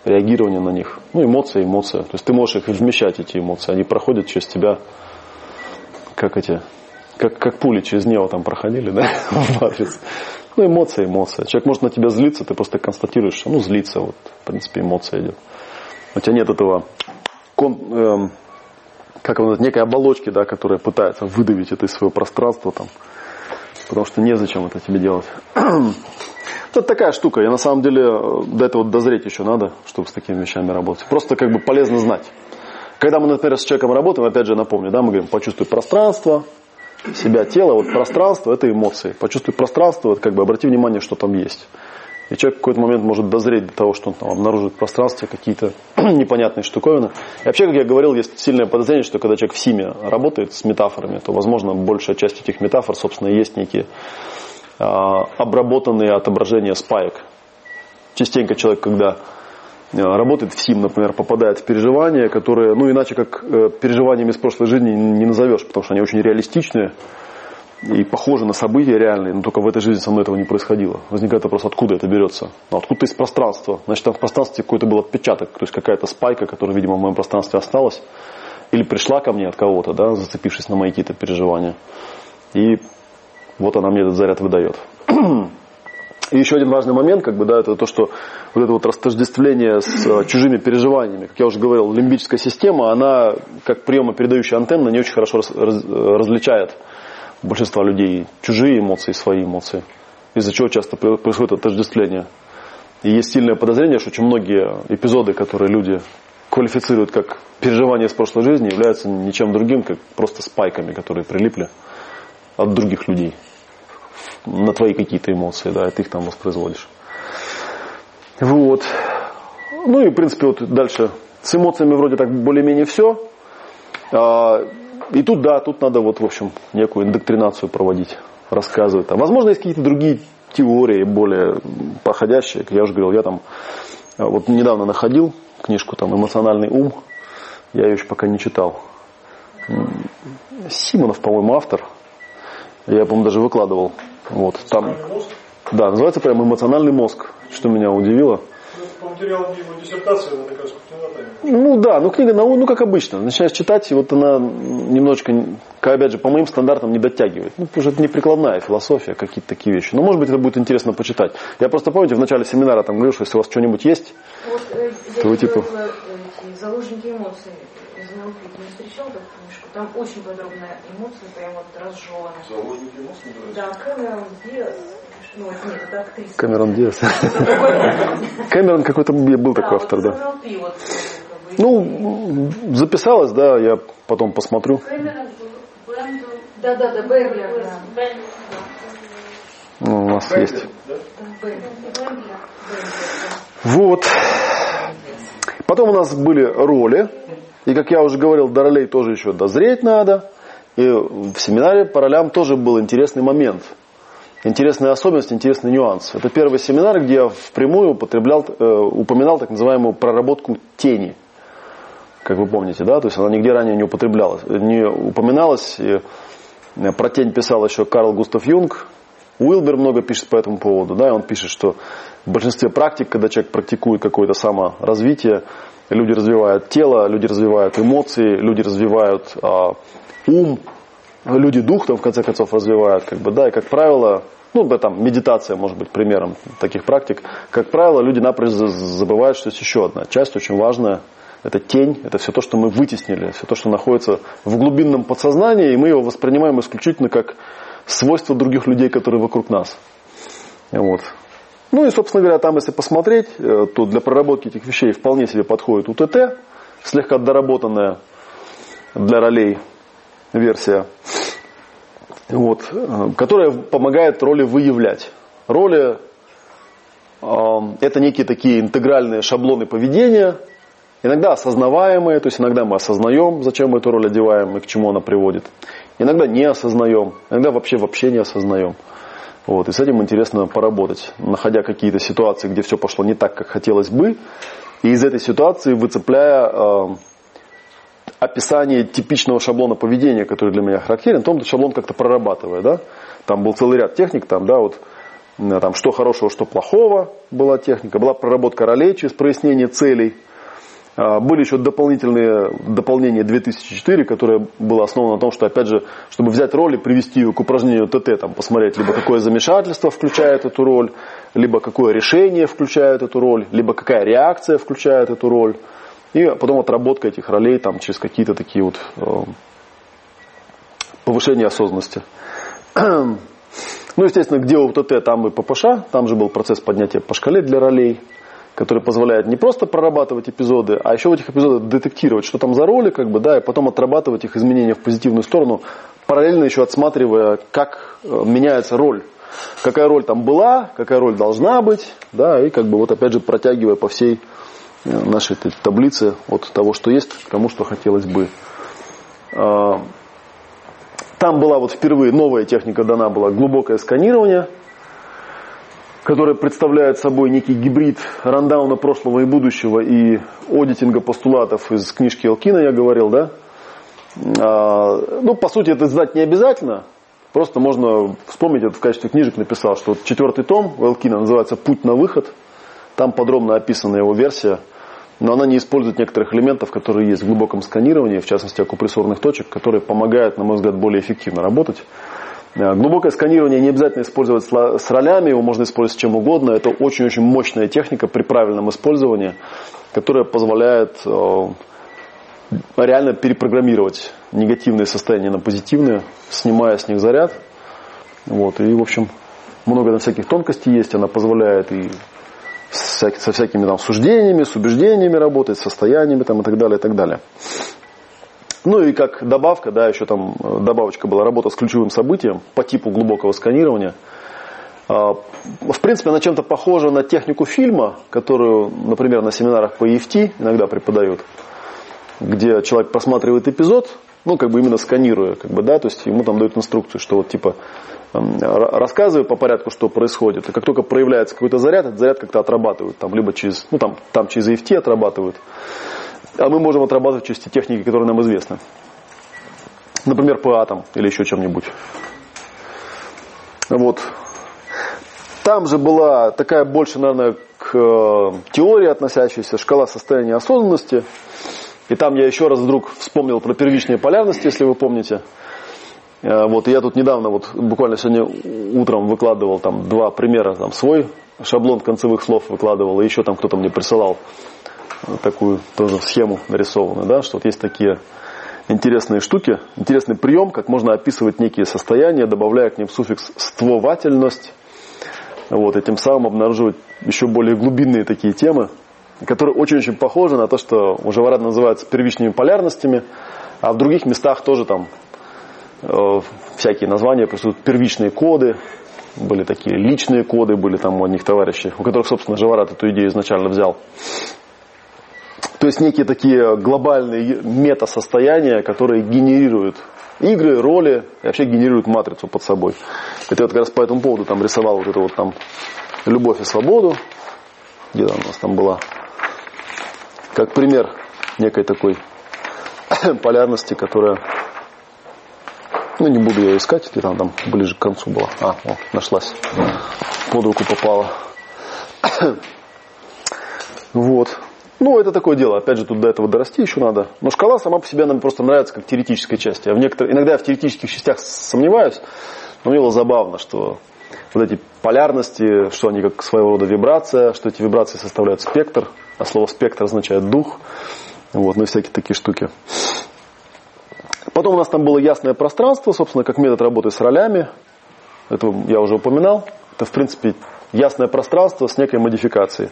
реагирования на них. Ну, эмоция, эмоция. То есть ты можешь их вмещать, эти эмоции. Они проходят через тебя, как эти, как, как пули через него там проходили, да, в матрице. Ну, эмоция, эмоция. Человек может на тебя злиться, ты просто констатируешь, ну, злиться, вот, в принципе, эмоция идет. У тебя нет этого кон, эм, как он, некой оболочки, да, которая пытается выдавить это из своего пространства там, потому что незачем это тебе делать. Это такая штука, и на самом деле до этого дозреть еще надо, чтобы с такими вещами работать. Просто как бы полезно знать. Когда мы, например, с человеком работаем, опять же напомню, да, мы говорим, почувствуй пространство, себя, тело, вот пространство это эмоции. Почувствуй пространство, вот как бы обрати внимание, что там есть. И человек в какой-то момент может дозреть до того, что он там обнаружит в пространстве какие-то непонятные штуковины. И вообще, как я говорил, есть сильное подозрение, что когда человек в СИМе работает с метафорами, то, возможно, большая часть этих метафор, собственно, есть некие а, обработанные отображения спаек. Частенько человек, когда а, работает в СИМ, например, попадает в переживания, которые, ну, иначе как э, переживаниями из прошлой жизни не назовешь, потому что они очень реалистичные, и похоже на события реальные, но только в этой жизни со мной этого не происходило. Возникает вопрос, откуда это берется? Ну, откуда из пространства? Значит, там в пространстве какой-то был отпечаток, то есть какая-то спайка, которая, видимо, в моем пространстве осталась, или пришла ко мне от кого-то, да, зацепившись на мои какие-то переживания. И вот она мне этот заряд выдает. И еще один важный момент, как бы, да, это то, что вот это вот растождествление с э, чужими переживаниями. Как я уже говорил, лимбическая система, она, как приемопередающая антенна, не очень хорошо раз, раз, различает большинства людей чужие эмоции свои эмоции, из-за чего часто происходит отождествление. И есть сильное подозрение, что очень многие эпизоды, которые люди квалифицируют как переживания из прошлой жизни, являются ничем другим, как просто спайками, которые прилипли от других людей на твои какие-то эмоции, да, и ты их там воспроизводишь. Вот. Ну и, в принципе, вот дальше с эмоциями вроде так более-менее все. И тут, да, тут надо вот, в общем, некую индоктринацию проводить, рассказывать. Там. Возможно, есть какие-то другие теории более проходящие. Я уже говорил, я там а, вот недавно находил книжку там «Эмоциональный ум». Я ее еще пока не читал. Симонов, по-моему, автор. Я, по-моему, даже выкладывал. Вот, там, да, называется прям «Эмоциональный мозг», что меня удивило по материалам его диссертации, она такая скучноватая. Ну да, ну книга, ну, ну как обычно, начинаешь читать, и вот она немножечко, опять же, по моим стандартам не дотягивает. Ну, потому что это не прикладная философия, какие-то такие вещи. Но может быть это будет интересно почитать. Я просто помните, в начале семинара там говорил, что если у вас что-нибудь есть, вот, э, то вы типа... Эти заложники эмоций из не встречал эту книжку? Там очень подробная эмоция, прям вот разжевана. Заложники эмоций? Да, Кэмерон Диас, ну, нет, это актриса. Камерон Диас. Камерон какой-то был такой автор, да. Ну, записалась, да, я потом посмотрю. Да, да, да, Бэрлер. Ну, у нас есть. Вот. Потом у нас были роли. И, как я уже говорил, до ролей тоже еще дозреть надо. И в семинаре по ролям тоже был интересный момент – интересная особенность, интересный нюанс. Это первый семинар, где я впрямую употреблял, э, упоминал так называемую проработку тени. Как вы помните, да? То есть она нигде ранее не употреблялась, не упоминалась. И э, про тень писал еще Карл Густав Юнг. Уилбер много пишет по этому поводу. Да? И он пишет, что в большинстве практик, когда человек практикует какое-то саморазвитие, люди развивают тело, люди развивают эмоции, люди развивают а, ум, люди дух там в конце концов развивают, как бы, да, и как правило, ну, там, медитация может быть примером таких практик, как правило, люди напрочь забывают, что есть еще одна часть очень важная, это тень, это все то, что мы вытеснили, все то, что находится в глубинном подсознании, и мы его воспринимаем исключительно как свойство других людей, которые вокруг нас. Вот. Ну и, собственно говоря, там, если посмотреть, э, то для проработки этих вещей вполне себе подходит УТТ, слегка доработанная для ролей версия, вот, э, которая помогает роли выявлять. Роли э, это некие такие интегральные шаблоны поведения, иногда осознаваемые, то есть иногда мы осознаем, зачем мы эту роль одеваем и к чему она приводит. Иногда не осознаем, иногда вообще вообще не осознаем. Вот, и с этим интересно поработать, находя какие-то ситуации, где все пошло не так, как хотелось бы, и из этой ситуации выцепляя э, описание типичного шаблона поведения, который для меня характерен, то шаблон как-то прорабатывая, да. Там был целый ряд техник, там, да, вот там, что хорошего, что плохого была техника, была проработка ролей через прояснение целей, были еще дополнительные дополнения 2004, которое было основано на том, что, опять же, чтобы взять роль и привести ее к упражнению ТТ, там, посмотреть, либо какое замешательство включает эту роль, либо какое решение включает эту роль, либо какая реакция включает эту роль. И потом отработка этих ролей там, через какие-то такие вот э, повышения осознанности. Ну, естественно, где УТТ, там и ППШ, там же был процесс поднятия по шкале для ролей который позволяет не просто прорабатывать эпизоды, а еще в этих эпизодах детектировать, что там за роли, как бы, да, и потом отрабатывать их изменения в позитивную сторону, параллельно еще отсматривая, как э, меняется роль. Какая роль там была, какая роль должна быть, да, и как бы вот опять же протягивая по всей э, нашей этой таблице от того, что есть, к тому, что хотелось бы. А, там была вот впервые новая техника дана была глубокое сканирование – которая представляет собой некий гибрид рандауна прошлого и будущего и одитинга постулатов из книжки Элкина, я говорил, да? А, ну, по сути, это знать не обязательно. Просто можно вспомнить, это в качестве книжек написал, что четвертый том Элкина называется «Путь на выход». Там подробно описана его версия, но она не использует некоторых элементов, которые есть в глубоком сканировании, в частности акупрессорных точек, которые помогают, на мой взгляд, более эффективно работать. Э, глубокое сканирование не обязательно использовать с ролями, его можно использовать с чем угодно. Это очень-очень мощная техника при правильном использовании, которая позволяет э, реально перепрограммировать негативные состояния на позитивные, снимая с них заряд. Вот, и, в общем, много на всяких тонкостей есть. Она позволяет и со всякими там суждениями, с убеждениями работать, состояниями там, и так далее, и так далее. Ну и как добавка, да, еще там э, добавочка была работа с ключевым событием по типу глубокого сканирования. А, в принципе, она чем-то похожа на технику фильма, которую, например, на семинарах по EFT иногда преподают, где человек просматривает эпизод, ну, как бы именно сканируя, как бы, да, то есть ему там дают инструкцию, что вот, типа, рассказываю по порядку, что происходит, и как только проявляется какой-то заряд, этот заряд как-то отрабатывают, там, либо через, ну, там, там через EFT отрабатывают, а мы можем отрабатывать через те техники, которые нам известны. Например, по атом или еще чем-нибудь. Вот. Там же была такая больше, наверное, к э, теории относящаяся шкала состояния осознанности. И там я еще раз вдруг вспомнил про первичные полярности, если вы помните. Э, вот, и я тут недавно, вот буквально сегодня утром выкладывал там два примера, там свой шаблон концевых слов выкладывал, и еще там кто-то мне присылал такую тоже схему нарисованную, да, что вот есть такие интересные штуки, интересный прием, как можно описывать некие состояния, добавляя к ним суффикс «ствовательность», вот, и тем самым обнаруживать еще более глубинные такие темы, которые очень-очень похожи на то, что уже Живорад называются первичными полярностями, а в других местах тоже там э, всякие названия присутствуют, первичные коды, были такие личные коды, были там у одних товарищей, у которых, собственно, Живорад эту идею изначально взял. То есть некие такие глобальные мета-состояния, которые генерируют игры, роли и вообще генерируют матрицу под собой. Это я как раз по этому поводу там рисовал вот это вот там любовь и свободу. Где она у нас там была? Как пример некой такой полярности, которая ну, не буду ее искать, где там, там ближе к концу была. А, о, нашлась. Под руку попала. вот. Ну, это такое дело. Опять же, тут до этого дорасти еще надо. Но шкала сама по себе нам просто нравится как теоретическая часть. Я в некоторых, иногда я в теоретических частях сомневаюсь, но мне было забавно, что вот эти полярности, что они как своего рода вибрация, что эти вибрации составляют спектр, а слово спектр означает дух. Вот, ну и всякие такие штуки. Потом у нас там было ясное пространство, собственно, как метод работы с ролями. Это я уже упоминал. Это, в принципе, ясное пространство с некой модификацией.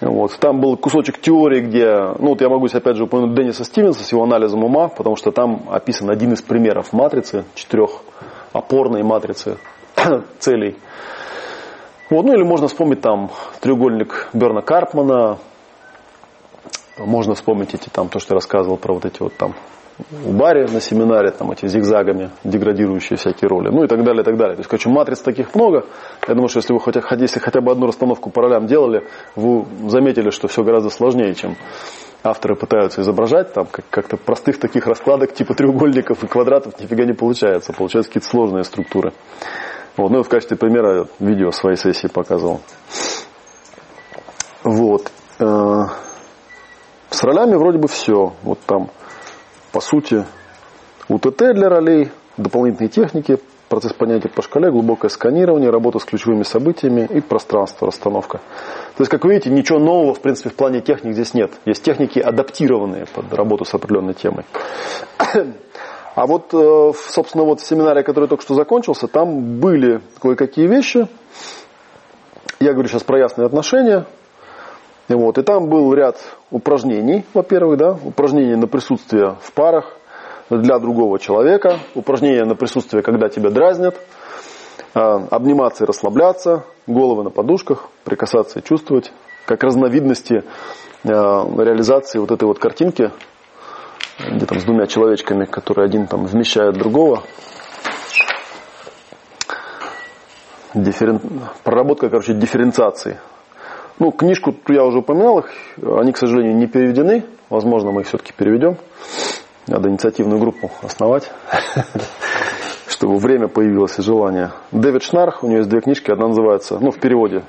Вот. Там был кусочек теории, где, ну вот я могу опять же упомянуть Денниса Стивенса с его анализом ума, потому что там описан один из примеров матрицы, четырех опорной матрицы целей. Вот, ну или можно вспомнить там треугольник Берна Карпмана, Можно вспомнить эти там, то, что я рассказывал про вот эти вот там у Барри на семинаре, там эти зигзагами деградирующие всякие роли, ну и так далее, и так далее. То есть, короче, матриц таких много. Я думаю, что если вы хотя, если хотя бы одну расстановку по ролям делали, вы заметили, что все гораздо сложнее, чем авторы пытаются изображать, там как- как-то простых таких раскладок типа треугольников и квадратов нифига не получается. Получаются какие-то сложные структуры. Вот, ну и в качестве примера видео своей сессии показывал. Вот. Э, С ролями вроде бы все. Вот там, по сути, УТТ для ролей, дополнительные техники, процесс понятия по шкале, глубокое сканирование, работа с ключевыми событиями и пространство, расстановка. То есть, как вы видите, ничего нового, в принципе, в плане техник здесь нет. Есть техники, адаптированные под работу с определенной темой. А вот, э, собственно, вот в семинаре, который только что закончился, там были кое-какие вещи. Я говорю сейчас про ясные отношения. Вот, и там был ряд упражнений, во-первых, да, упражнения на присутствие в парах для другого человека, упражнения на присутствие, когда тебя дразнят, а, обниматься и расслабляться, головы на подушках, прикасаться и чувствовать, как разновидности а, реализации вот этой вот картинки, где там с двумя человечками, которые один там вмещает другого. Дифферен... Проработка, короче, дифференциации. Ну, книжку я уже упоминал, их, они, к сожалению, не переведены. Возможно, мы их все-таки переведем. Надо инициативную группу основать, чтобы время появилось и желание. Дэвид Шнарх, у него есть две книжки. Одна называется, ну, в переводе,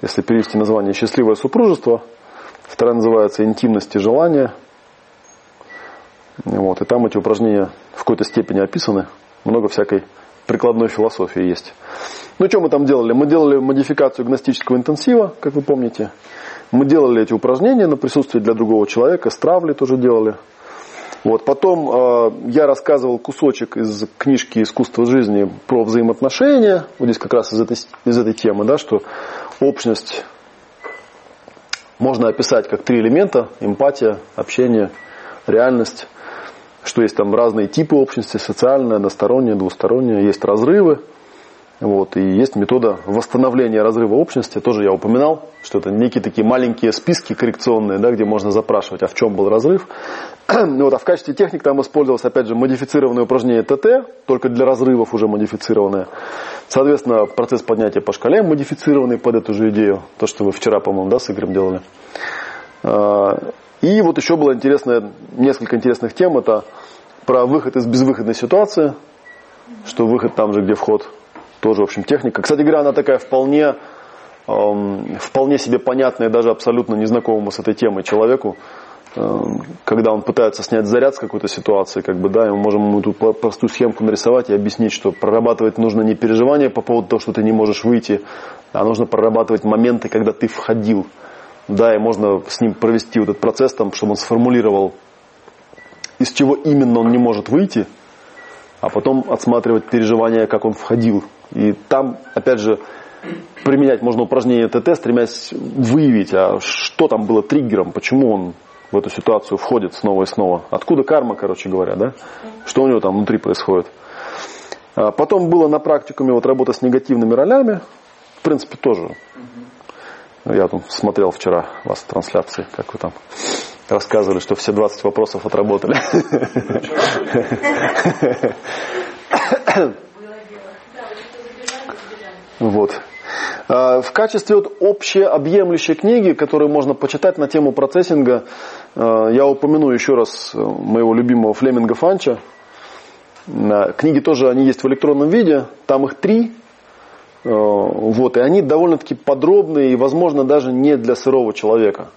если перевести название «Счастливое супружество», вторая называется «Интимность и желание». Вот, и там эти упражнения в какой-то степени описаны. Много всякой прикладной философии есть. Ну, что мы там делали? Мы делали модификацию гностического интенсива, как вы помните. Мы делали эти упражнения на присутствие для другого человека, стравли тоже делали. Вот. Потом э, я рассказывал кусочек из книжки «Искусство жизни» про взаимоотношения. Вот здесь как раз из этой, из этой темы, да, что общность можно описать как три элемента. Эмпатия, общение, реальность. Что есть там разные типы общности, социальная, односторонняя, двусторонняя. Есть разрывы. Вот, и есть метода восстановления разрыва общности, тоже я упоминал, что это некие такие маленькие списки коррекционные, да, где можно запрашивать, а в чем был разрыв. вот, а в качестве техник там использовалось, опять же, модифицированное упражнение ТТ, только для разрывов уже модифицированное. Соответственно, процесс поднятия по шкале модифицированный под эту же идею, то, что вы вчера, по-моему, да, с Игорем делали. А, и вот еще было интересное, несколько интересных тем, это про выход из безвыходной ситуации, что выход там же, где вход – тоже, в общем, техника. Кстати говоря, она такая вполне, эм, вполне себе понятная даже абсолютно незнакомому с этой темой человеку. Эм, когда он пытается снять заряд с какой-то ситуации, как бы, да, и мы можем ему тут простую схемку нарисовать и объяснить, что прорабатывать нужно не переживание по поводу того, что ты не можешь выйти, а нужно прорабатывать моменты, когда ты входил. Да, и можно с ним провести вот этот процесс, там, чтобы он сформулировал, из чего именно он не может выйти, а потом отсматривать переживания, как он входил и там, опять же, применять можно упражнение ТТ, стремясь выявить, а что там было триггером, почему он в эту ситуацию входит снова и снова. Откуда карма, короче говоря, да? Что у него там внутри происходит. А потом было на практикуме вот работа с негативными ролями. В принципе, тоже. Я там смотрел вчера вас в трансляции, как вы там рассказывали, что все 20 вопросов отработали. Вот. А, в качестве вот общеобъемлющей книги, которую можно почитать на тему процессинга, а, я упомяну еще раз моего любимого Флеминга Фанча. Книги тоже они есть в электронном виде, там их три. Вот, и они довольно-таки подробные и, возможно, даже не для сырого человека.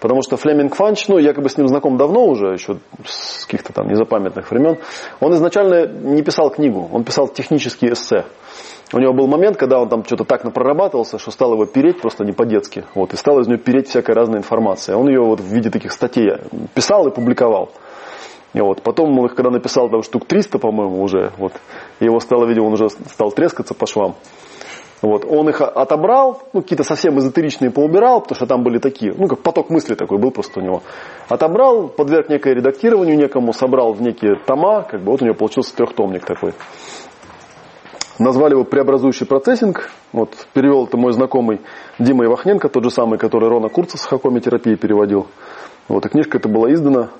Потому что Флеминг Фанч, ну, я как бы с ним знаком давно уже, еще с каких-то там незапамятных времен, он изначально не писал книгу, он писал технические эссе. У него был момент, когда он там что-то так напрорабатывался, что стал его переть просто не по-детски. Вот, и стал из него переть всякая разная информация. Он ее вот в виде таких статей писал и публиковал. И вот, потом он их, когда написал там штук 300, по-моему, уже, вот, его стало, видимо, он уже стал трескаться по швам. Вот, он их отобрал, ну, какие-то совсем эзотеричные поубирал, потому что там были такие, ну, как поток мысли такой был просто у него. Отобрал, подверг некое редактированию некому, собрал в некие тома, как бы вот у него получился трехтомник такой. Назвали его преобразующий процессинг. Вот, перевел это мой знакомый Дима Ивахненко, тот же самый, который Рона Курца с хакоми терапией переводил. Вот, и книжка эта была издана,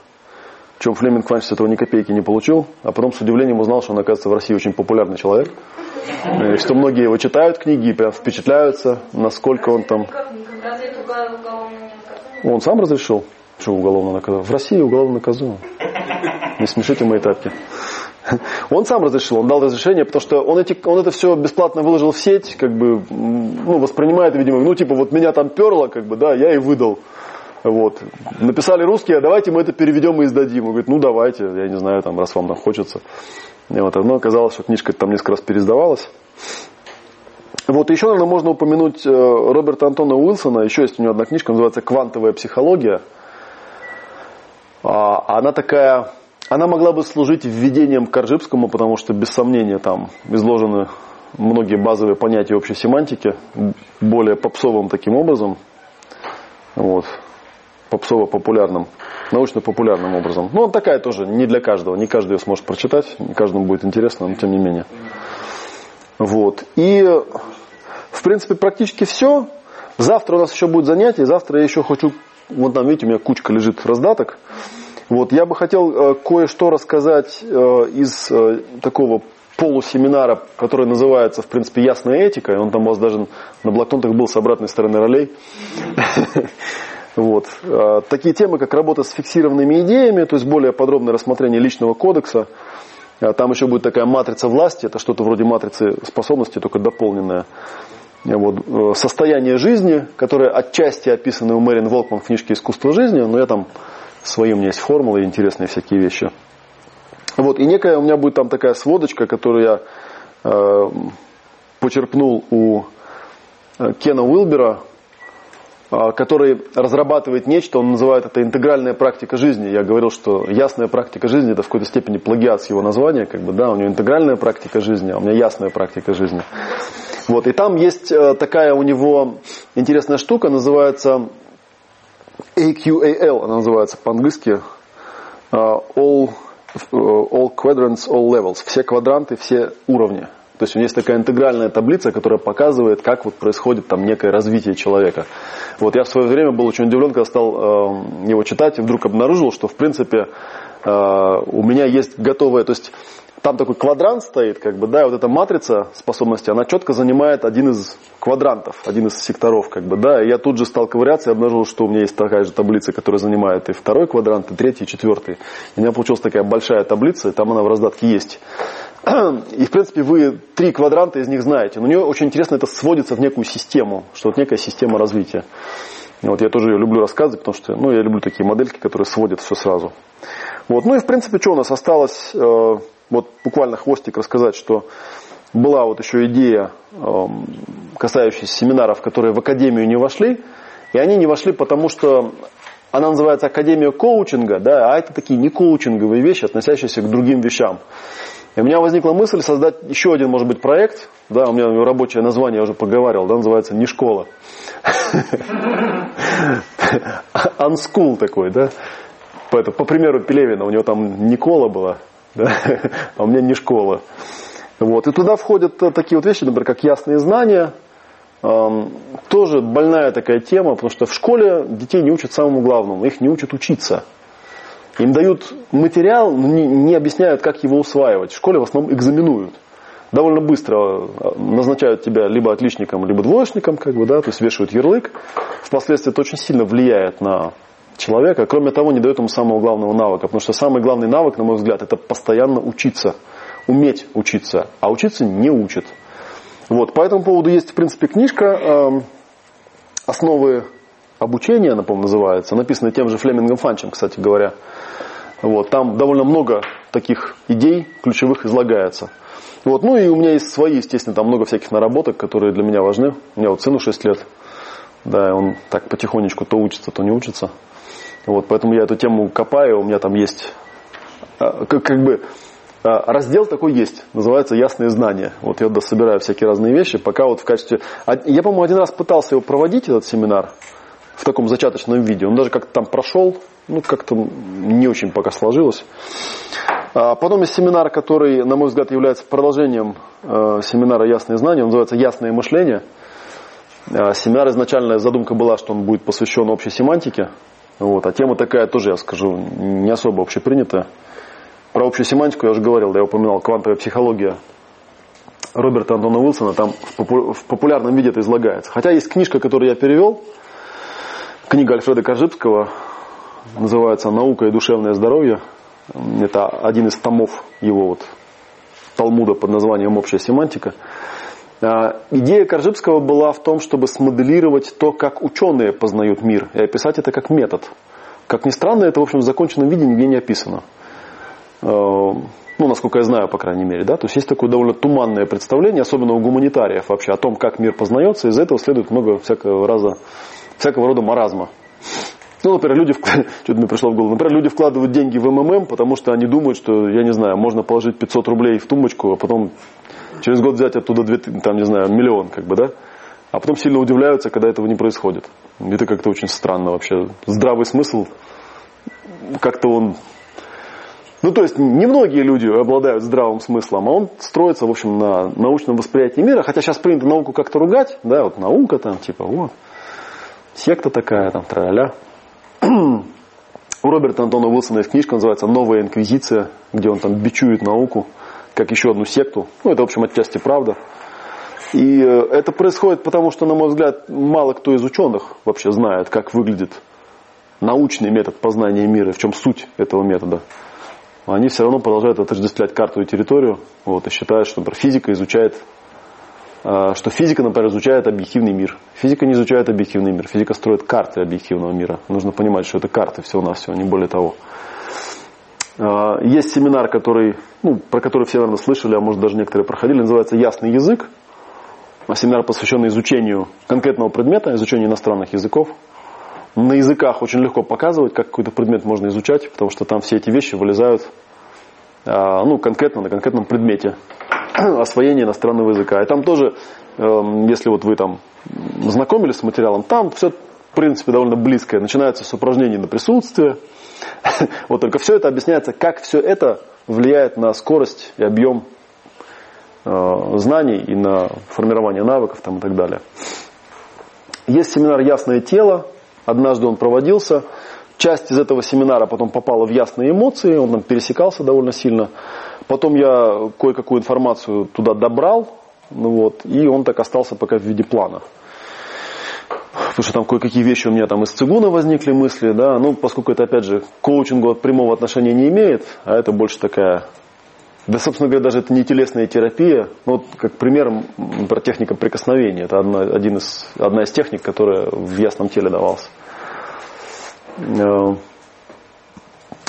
чем Флеминг Фанч с этого ни копейки не получил, а потом с удивлением узнал, что он, оказывается, в России очень популярный человек, и что многие его читают книги и прям впечатляются, насколько он там... Он сам разрешил? Что уголовно наказал? В России уголовно наказуемо. Не смешите мои тапки. Он сам разрешил, он дал разрешение, потому что он, эти, он это все бесплатно выложил в сеть, как бы, ну, воспринимает, видимо, ну, типа, вот меня там перло, как бы, да, я и выдал. Вот. Написали русские, а давайте мы это переведем и издадим. Он говорит, ну, давайте, я не знаю, там, раз вам там хочется. И вот, но оказалось, что книжка там несколько раз переиздавалась. Вот еще, наверное, можно упомянуть э, Роберта Антона Уилсона. Еще есть у него одна книжка, называется «Квантовая психология». А, она такая, она могла бы служить введением к Коржибскому, потому что, без сомнения, там изложены многие базовые понятия общей семантики, более попсовым таким образом. Вот. Попсово-популярным, научно-популярным образом. Ну, такая тоже, не для каждого. Не каждый ее сможет прочитать, не каждому будет интересно, но тем не менее. Вот. И, в принципе, практически все. Завтра у нас еще будет занятие. Завтра я еще хочу... Вот там, видите, у меня кучка лежит раздаток. Вот, я бы хотел э, кое-что рассказать э, из э, такого полусеминара, который называется, в принципе, «Ясная этика». Он там у вас даже на блокнотах был с обратной стороны ролей. Вот. Такие темы, как работа с фиксированными идеями, то есть более подробное рассмотрение личного кодекса. Там еще будет такая матрица власти, это что-то вроде матрицы способностей, только дополненная. Вот. Состояние жизни, которое отчасти описано у Мэрин Волкман в книжке «Искусство жизни», но я там свои у меня есть формулы, интересные всякие вещи. Вот, и некая у меня будет там такая сводочка, которую я э, почерпнул у э, Кена Уилбера, э, который разрабатывает нечто, он называет это интегральная практика жизни. Я говорил, что ясная практика жизни это в какой-то степени плагиат с его названия, как бы, да, у него интегральная практика жизни, а у меня ясная практика жизни. Вот, и там есть э, такая у него интересная штука, называется AQAL, она называется по-английски uh, all, uh, all Quadrants, All Levels. Все квадранты, все уровни. То есть у него есть такая интегральная таблица, которая показывает, как вот происходит там некое развитие человека. Вот я в свое время был очень удивлен, когда стал э, его читать и вдруг обнаружил, что в принципе э, у меня есть готовое, то есть там такой квадрант стоит, как бы, да, и вот эта матрица способности, она четко занимает один из квадрантов, один из секторов, как бы, да, и я тут же стал ковыряться и обнаружил, что у меня есть такая же таблица, которая занимает и второй квадрант, и третий, и четвертый. И у меня получилась такая большая таблица, и там она в раздатке есть. И, в принципе, вы три квадранта из них знаете. Но у нее очень интересно это сводится в некую систему, что вот некая система развития. И вот я тоже ее люблю рассказывать, потому что ну, я люблю такие модельки, которые сводят все сразу. Вот. Ну и, в принципе, что у нас осталось? Вот буквально хвостик рассказать, что была вот еще идея, эм, касающаяся семинаров, которые в академию не вошли. И они не вошли, потому что она называется Академия коучинга, да, а это такие не коучинговые вещи, относящиеся к другим вещам. И у меня возникла мысль создать еще один, может быть, проект. Да, у меня рабочее название, я уже поговаривал, да, называется «Не школа». Unschool такой, да. По примеру Пелевина, у него там Никола была, да? а у меня не школа. Вот. И туда входят э, такие вот вещи, например, как ясные знания. Эм, тоже больная такая тема, потому что в школе детей не учат самому главному, их не учат учиться. Им дают материал, но не, не объясняют, как его усваивать. В школе в основном экзаменуют. Довольно быстро э, назначают тебя либо отличником, либо двоечником, как бы, да, то есть вешают ярлык. Впоследствии это очень сильно влияет на человека. Кроме того, не дает ему самого главного навыка. Потому что самый главный навык, на мой взгляд, это постоянно учиться. Уметь учиться. А учиться не учат. Вот, по этому поводу есть, в принципе, книжка э, «Основы обучения», она, по-моему, называется. Написанная тем же Флемингом Фанчем, кстати говоря. Вот, там довольно много таких идей ключевых излагается. Вот, ну и у меня есть свои, естественно, там много всяких наработок, которые для меня важны. У меня вот сыну 6 лет. Да, он так потихонечку то учится, то не учится. Вот, поэтому я эту тему копаю, у меня там есть а, как, как бы а, раздел такой есть, называется «Ясные знания». Вот я собираю всякие разные вещи, пока вот в качестве... А, я, по-моему, один раз пытался его проводить, этот семинар, в таком зачаточном виде. Он даже как-то там прошел, ну, как-то не очень пока сложилось. Потом есть семинар, который, на мой взгляд, является продолжением э, семинара «Ясные знания». Он называется «Ясное мышление». Семинар изначально задумка была, что он будет посвящен общей семантике, Вот. А тема такая тоже, я скажу, не особо общепринятая. Про общую семантику я уже говорил, да, я упоминал, квантовая психология Роберта Антона Уилсона, там в популярном виде это излагается. Хотя есть книжка, которую я перевел, книга Альфреда Коржибского, называется «Наука и душевное здоровье». Это один из томов его вот Талмуда под названием «Общая семантика». А, Идея Коржибского была в том, чтобы смоделировать то, как ученые познают мир, и описать это как метод. Как ни странно, это, в общем, в законченном виде нигде не описано. Э, Ну, насколько я знаю, по крайней мере. Да? То есть есть такое довольно туманное представление, особенно у гуманитариев вообще, о том, как мир познается. Из этого следует много всякого, раза, всякого рода маразма. Ну, например, люди, что-то мне пришло в голову, например, люди вкладывают деньги в МММ, потому что они думают, что, я не знаю, можно положить 500 рублей в тумбочку, а потом через год взять оттуда, две, там, не знаю, миллион, как бы, да? А потом сильно удивляются, когда этого не происходит. Это как-то очень странно вообще. Здравый смысл, как-то он... Ну, то есть, немногие люди обладают здравым смыслом, а он строится, в общем, на научном восприятии мира. Хотя сейчас принято науку как-то ругать, да, вот наука там, типа, вот, секта такая, там, тра-ля. У Роберта Антона Уилсона есть книжка, называется «Новая инквизиция», где он там бичует науку, как еще одну секту. Ну, это, в общем, отчасти правда. И э, это происходит потому, что, на мой взгляд, мало кто из ученых вообще знает, как выглядит научный метод познания мира, в чем суть этого метода. Они все равно продолжают отождествлять карту и территорию, вот, и считают, что, например, физика изучает, э, что физика, например, изучает объективный мир. Физика не изучает объективный мир, физика строит карты объективного мира. Нужно понимать, что это карты всего-навсего, не более того. Э, Есть семинар, который, ну, про который все, наверное, слышали, а может даже некоторые проходили, называется «Ясный язык». А Семинар, посвященный изучению конкретного предмета, изучению иностранных языков. На языках очень легко показывать, как какой-то предмет можно изучать, потому что там все эти вещи вылезают а, ну, конкретно на конкретном предмете освоения иностранного языка. И там тоже, эм, если вот вы там знакомились с материалом, там все, принципе, довольно близкое. Начинается с упражнений на присутствие. Вот только все это объясняется, как все это влияет на скорость и объем э, знаний и на формирование навыков там, и так далее. Есть семинар «Ясное тело». Однажды он проводился. Часть из этого семинара потом попала в ясные эмоции, он там пересекался довольно сильно. Потом я кое-какую информацию туда добрал, ну вот, и он так остался пока в виде плана. Потому что там кое-какие вещи у меня там из цигуна возникли мысли, да, ну, поскольку это, опять же, к коучингу прямого отношения не имеет, а это больше такая, да, собственно говоря, даже это не телесная терапия, ну, вот как пример, про техника прикосновения, это одна, один из, одна из техник, которая в ясном теле давалась. Э,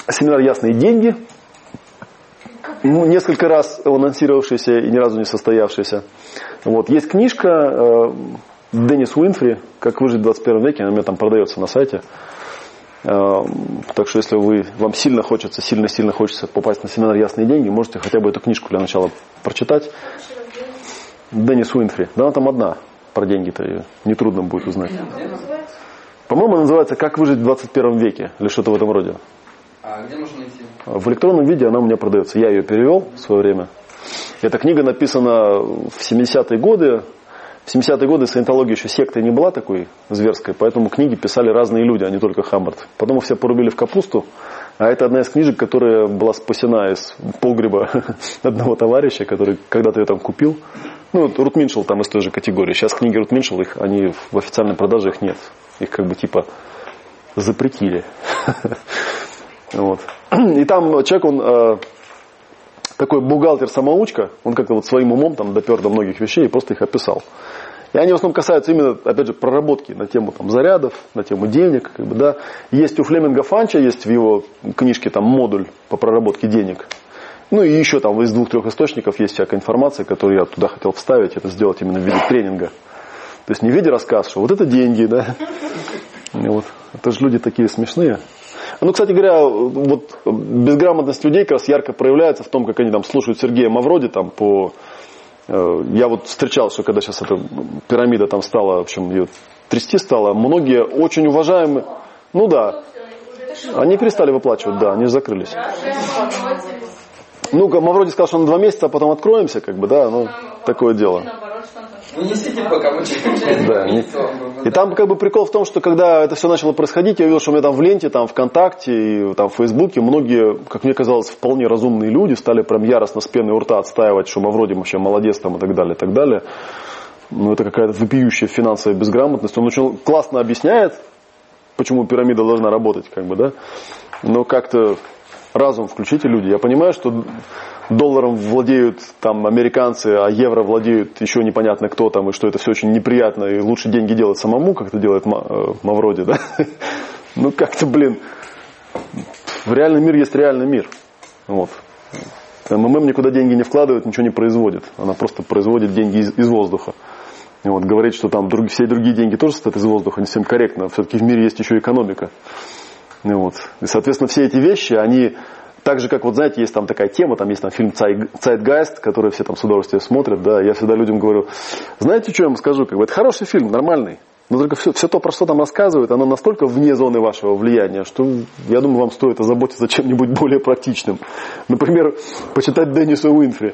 Семинар «Ясные деньги», ну, несколько раз анонсировавшийся и ни разу не состоявшийся. Вот. Есть книжка э, Деннис Уинфри «Как выжить в 21 веке», она у меня там продается на сайте. Э, так что если вы, вам сильно хочется, сильно-сильно хочется попасть на семинар «Ясные деньги», можете хотя бы эту книжку для начала прочитать. Деннис Уинфри. Да она там одна про деньги-то ее нетрудно будет узнать. По-моему, она называется «Как выжить в 21 веке» или что-то в этом роде. А где можно найти? В электронном виде она у меня продается. Я ее перевел в свое время. Эта книга написана в 70-е годы. В 70-е годы саентология еще сектой не была такой зверской, поэтому книги писали разные люди, а не только Хаммард. Потом их все порубили в капусту. А это одна из книжек, которая была спасена из погреба одного товарища, который когда-то ее там купил. Ну, Рут Миншел там из той же категории. Сейчас книги Рут Миншел, их, они в официальной продаже их нет. Их как бы типа запретили. Вот. И там человек, он э, такой бухгалтер-самоучка, он как-то вот своим умом там допер до многих вещей и просто их описал. И они в основном касаются именно, опять же, проработки на тему там, зарядов, на тему денег. Как бы, да. Есть у Флеминга Фанча, есть в его книжке там модуль по проработке денег. Ну и еще там из двух-трех источников есть всякая информация, которую я туда хотел вставить, это сделать именно в виде тренинга. То есть не в виде рассказа, что вот это деньги, да. Вот. Это же люди такие смешные. Ну, кстати говоря, вот безграмотность людей как раз ярко проявляется в том, как они там слушают Сергея Мавроди там по... э, Я вот встречал, что когда сейчас эта пирамида там стала, в общем, ее трясти стала, многие очень уважаемые... Ну да, они перестали выплачивать, да, они закрылись. Ну, Мавроди сказал, что на два месяца, а потом откроемся, как бы, да, ну, такое дело. Ну, несите пока, мы через Да, не- И там как бы прикол в том, что когда это все начало происходить, я увидел, что у меня там в ленте, там ВКонтакте и там в Фейсбуке многие, как мне казалось, вполне разумные люди стали прям яростно с пены у рта отстаивать, что Мавроди вообще молодец там и так далее, и так далее. Ну, это какая-то вопиющая финансовая безграмотность. Он очень классно объясняет, почему пирамида должна работать, как бы, да. Но как-то разум включите, люди. Я понимаю, что долларом владеют там американцы, а евро владеют еще непонятно кто там, и что это все очень неприятно, и лучше деньги делать самому, как это делает э, Мавроди, да? Ну, как-то, блин, в реальный мир есть реальный мир. Вот. МММ никуда деньги не вкладывает, ничего не производит. Она просто производит деньги из, из воздуха. И вот говорить, что там друг- все другие деньги тоже состоят из воздуха, не совсем корректно. Все-таки в мире есть еще экономика. И, вот. и, соответственно, все эти вещи, они так же, как вот, знаете, есть там такая тема, там есть там фильм «Цай- «Zeitgeist», который все там с удовольствием смотрят, да, я всегда людям говорю, знаете, что я вам скажу, как бы, это хороший фильм, нормальный, но только все, все то, про что там рассказывают, оно настолько вне зоны вашего влияния, что, я думаю, вам стоит озаботиться чем-нибудь более практичным. Например, почитать Денниса Уинфри.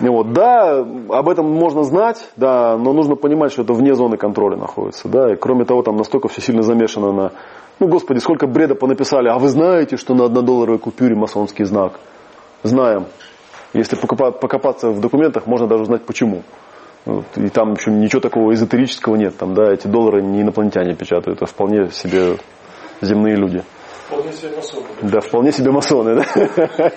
Вот, да, об этом можно знать, да, но нужно понимать, что это вне зоны контроля находится. Да, и кроме того, там настолько все сильно замешано на... Ну, господи, сколько бреда понаписали. А вы знаете, что на однодолларовой купюре масонский знак? Знаем. Если покопа- покопаться в документах, можно даже узнать почему. Вот, и там еще ничего такого эзотерического нет. Там, да, эти доллары не инопланетяне печатают, а вполне себе земные люди. Вполне себе масоны. Да, вполне себе масоны, да.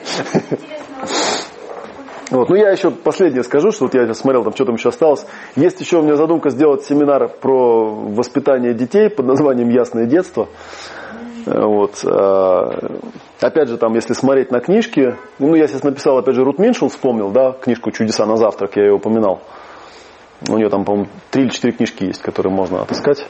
Вот. Ну, я еще последнее скажу, что вот я смотрел, там что там еще осталось. Есть еще у меня задумка сделать семинар про воспитание детей под названием «Ясное детство». Вот. а, Опять же, там, если смотреть на книжки, ну, я сейчас написал, опять же, Рут Миншел вспомнил, да, книжку «Чудеса на завтрак», я ее упоминал. У нее там, по-моему, три или четыре книжки есть, которые можно отыскать.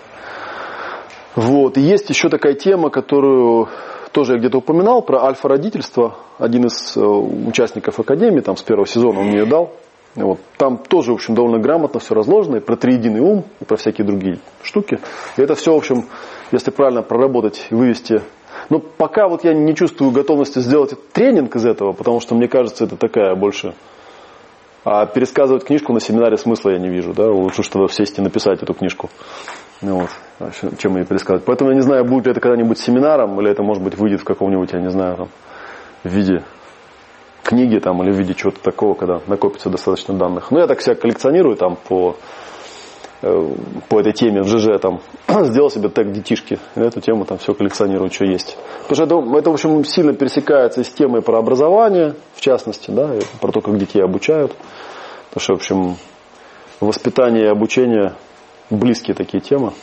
Вот. И есть еще такая тема, которую тоже я где-то упоминал, про альфа-родительство. Один из э, участников Академии, там с первого сезона он мне ее дал. Вот. Там тоже, в общем, довольно грамотно все разложено, и про триединый ум, и про всякие другие штуки. И это все, в общем, если правильно проработать и вывести. Но пока вот я не чувствую готовности сделать тренинг из этого, потому что мне кажется, это такая больше... А пересказывать книжку на семинаре смысла я не вижу, да, лучше, чтобы сесть и написать эту книжку. Ну вот, а чем ее пересказывать. Поэтому я не знаю, будет ли это когда-нибудь семинаром, или это, может быть, выйдет в каком-нибудь, я не знаю, там, в виде книги там, или в виде чего-то такого, когда накопится достаточно данных. Ну, я так себя коллекционирую там по, э, по этой теме в ЖЖ там, сделал себе тег детишки, на эту тему там все коллекционирую, что есть. Потому что это, это, в общем, сильно пересекается с темой про образование, в частности, да, про то, как детей обучают. Потому что, в общем, воспитание и обучение близкие такие темы.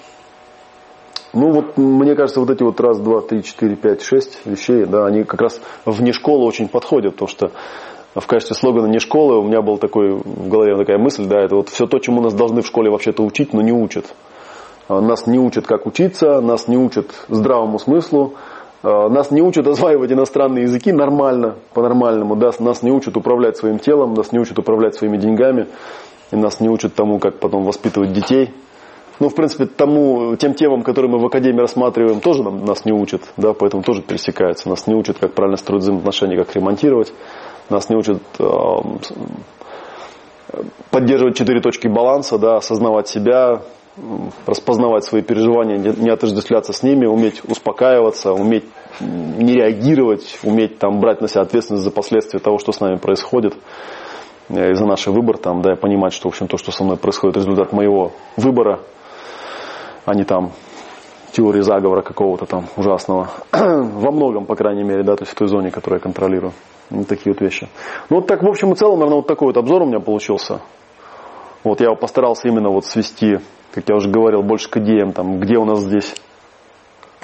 Ну вот, мне кажется, вот эти вот раз, два, три, четыре, пять, шесть вещей, да, они как раз вне школы очень подходят, потому что в качестве слогана «не школы» у меня был такой в голове такая мысль, да, это вот все то, чему нас должны в школе вообще-то учить, но не учат. А, Нас не учат, как учиться, нас не учат здравому смыслу, а, нас не учат осваивать иностранные языки нормально, по-нормальному, да, нас не учат управлять своим телом, нас не учат управлять своими деньгами, и нас не учат тому, как потом воспитывать детей. Ну, в принципе, тому, тем темам, которые мы в Академии рассматриваем, тоже нам, нас не учат, да, поэтому тоже пересекается. Нас не учат, как правильно строить взаимоотношения, как ремонтировать. Нас не учат э, поддерживать четыре точки баланса, да, осознавать себя, распознавать свои переживания, не отождествляться с ними, уметь успокаиваться, уметь не реагировать, уметь там брать на себя ответственность за последствия того, что с нами происходит э, и за наш выбор, там, да, и понимать, что, в общем, то, что со мной происходит, результат моего выбора, а не там теории заговора какого-то там ужасного. Во многом, по крайней мере, да, то есть в той зоне, которую я контролирую. Вот такие вот вещи. Ну, вот так, в общем и целом, наверное, вот такой вот обзор у меня получился. Вот я постарался именно вот свести, как я уже говорил, больше к идеям, там, где у нас здесь,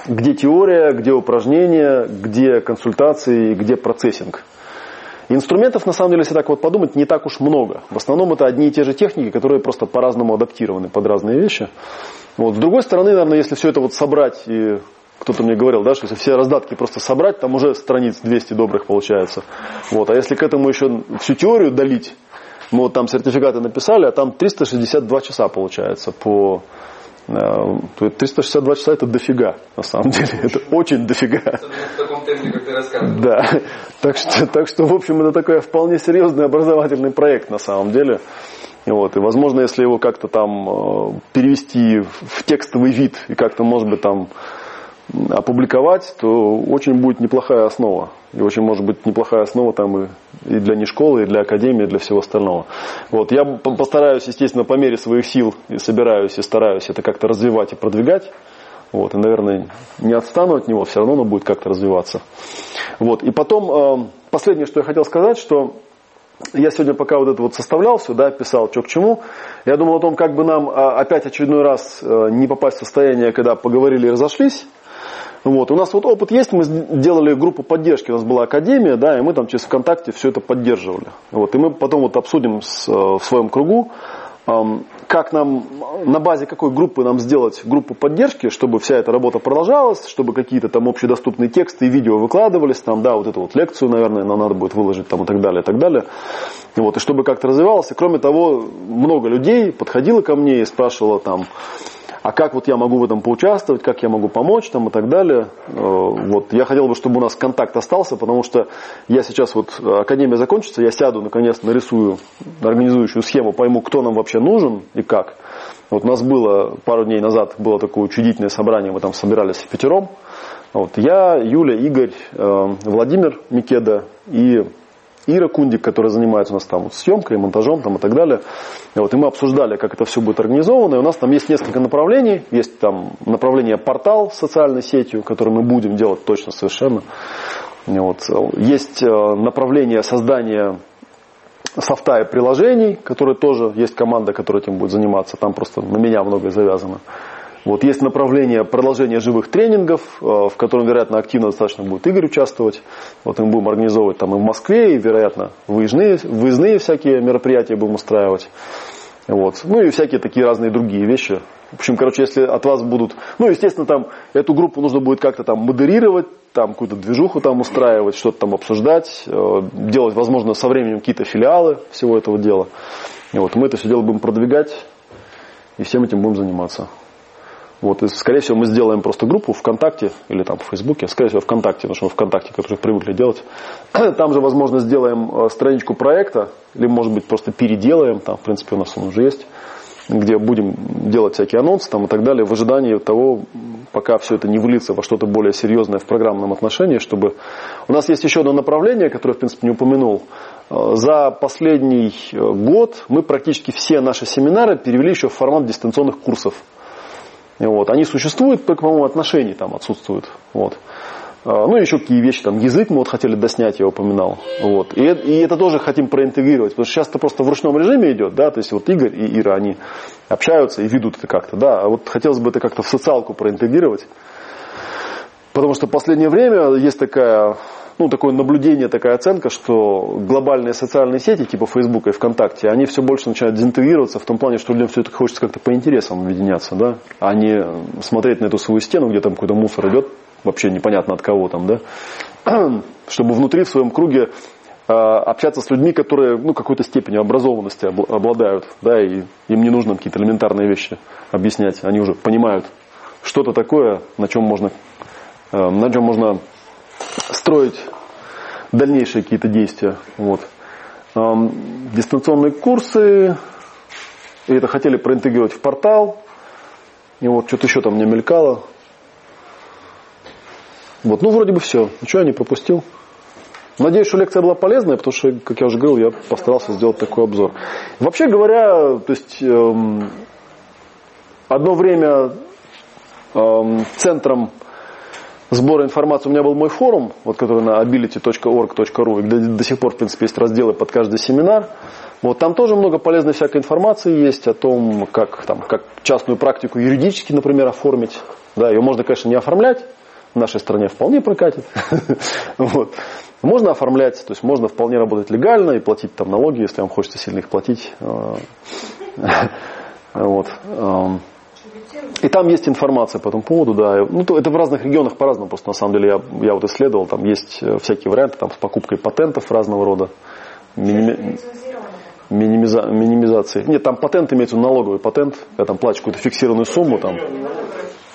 где теория, где упражнения, где консультации, где процессинг. Инструментов, на самом деле, если так вот подумать, не так уж много. В основном это одни и те же техники, которые просто по-разному адаптированы под разные вещи. Вот. С другой стороны, наверное, если все это вот собрать, и кто-то мне говорил, да, что если все раздатки просто собрать, там уже страниц 200 добрых получается. Вот. А если к этому еще всю теорию долить, мы вот там сертификаты написали, а там 362 часа получается по... э, то есть 362 часа это дофига, на самом деле. Это очень дофига. В таком темпе, как ты рассказывал. Да, так что, так что, в общем, это такой вполне серьезный образовательный проект на самом деле. Вот. И, возможно, если его как-то там э, перевести в текстовый вид и как-то, может быть, там опубликовать, то очень будет неплохая основа. И очень может быть неплохая основа там и, и для не школы, и для академии, и для всего остального. Вот. Я постараюсь, естественно, по мере своих сил и собираюсь, и стараюсь это как-то развивать и продвигать. Вот. И, наверное, не отстану от него, все равно оно будет как-то развиваться. Вот. И потом, э, последнее, что я хотел сказать, что я сегодня пока вот это вот составлял все, да, писал, что к чему, я думал о том, как бы нам а, опять очередной раз э, не попасть в состояние, когда поговорили и разошлись, вот. У нас вот опыт есть, мы делали группу поддержки, у нас была академия, да, и мы там через ВКонтакте все это поддерживали. Вот. И мы потом вот обсудим с, э, в своем кругу, как нам, на базе какой группы нам сделать группу поддержки, чтобы вся эта работа продолжалась, чтобы какие-то там общедоступные тексты и видео выкладывались, там, да, вот эту вот лекцию, наверное, нам надо будет выложить там и так далее, и так далее. Вот, и чтобы как-то развивалось. И кроме того, много людей подходило ко мне и спрашивало там, а как вот я могу в этом поучаствовать, как я могу помочь там и так далее. Э, вот я хотел бы, чтобы у нас контакт остался, потому что я сейчас вот, э, академия закончится, я сяду, наконец, нарисую организующую схему, пойму, кто нам вообще нужен и как. Вот у нас было пару дней назад было такое учредительное собрание, мы там собирались пятером. Вот я, Юля, Игорь, э, Владимир Микеда и Ира Кундик, которая занимается у нас там вот съемкой, монтажом там, и так далее. И, вот, и мы обсуждали, как это все будет организовано. И у нас там есть несколько направлений. Есть там направление портал с социальной сетью, который мы будем делать точно совершенно. И вот. Есть э, направление создания софта и приложений, которые тоже есть команда, которая этим будет заниматься. Там просто на меня многое завязано. Вот есть направление продолжения живых тренингов, э, в котором, вероятно, активно достаточно будет Игорь участвовать. Вот мы будем организовывать там и в Москве, и, вероятно, выездные, выездные всякие мероприятия будем устраивать. Вот. Ну и всякие такие разные другие вещи. В общем, короче, если от вас будут... Ну, естественно, там эту группу нужно будет как-то там модерировать, там какую-то движуху там устраивать, что-то там обсуждать, э, делать, возможно, со временем какие-то филиалы всего этого дела. И вот мы это все дело будем продвигать и всем этим будем заниматься. Вот, и, скорее всего, мы сделаем просто группу ВКонтакте или там в Фейсбуке, скорее всего, ВКонтакте, потому что мы ВКонтакте, которые привыкли делать. Там же, возможно, сделаем э, страничку проекта, или, может быть, просто переделаем, там, в принципе, у нас он уже есть, где будем делать всякие анонсы там, и так далее, в ожидании того, пока все это не выльется во что-то более серьезное в программном отношении, чтобы... У нас есть еще одно направление, которое, в принципе, не упомянул. Э, за последний э, год мы практически все наши семинары перевели еще в формат дистанционных курсов. Вот. Они существуют, только, по-моему, отношения там отсутствуют. Вот. А, ну, еще какие вещи, там, язык мы вот хотели доснять, я упоминал. Вот. И, и это тоже хотим проинтегрировать, потому что сейчас это просто в ручном режиме идет, да, то есть вот Игорь и Ира, они общаются и ведут это как-то, да, а вот хотелось бы это как-то в социалку проинтегрировать. Потому что в последнее время есть такая ну, такое наблюдение, такая оценка, что глобальные социальные сети, типа Facebook и ВКонтакте, они все больше начинают дезинтегрироваться в том плане, что людям все это хочется как-то по интересам объединяться, да, а не смотреть на эту свою стену, где там какой-то мусор идет, вообще непонятно от кого там, да, чтобы внутри в своем круге а, общаться с людьми, которые ну, какой-то степенью образованности обладают, да, и им не нужно какие-то элементарные вещи объяснять, они уже понимают что-то такое, на чем можно, э, на чем можно строить дальнейшие какие-то действия. Вот. Дистанционные курсы, и это хотели проинтегрировать в портал. И вот что-то еще там мне мелькало. Вот, ну вроде бы все. Ничего я не пропустил. Надеюсь, что лекция была полезная, потому что, как я уже говорил, я постарался сделать такой обзор. Вообще говоря, то есть эм, одно время эм, центром сбора информации у меня был мой форум, вот, который на ability.org.ru, где до сих пор, в принципе, есть разделы под каждый семинар. Вот, там тоже много полезной всякой информации есть о том, как, там, как частную практику юридически, например, оформить. Да, ее можно, конечно, не оформлять, в нашей стране вполне прокатит. вот. Можно оформлять, то есть можно вполне работать легально и платить там налоги, если вам хочется сильно их платить. вот. И там есть информация по этому поводу, да. Ну, это в разных регионах по-разному, просто на самом деле я, я вот исследовал, там есть э, всякие варианты там, с покупкой патентов разного рода. Миними... Минимиза... Минимизации. Нет, там патент имеется налоговый патент, когда там платишь какую-то фиксированную сумму, там,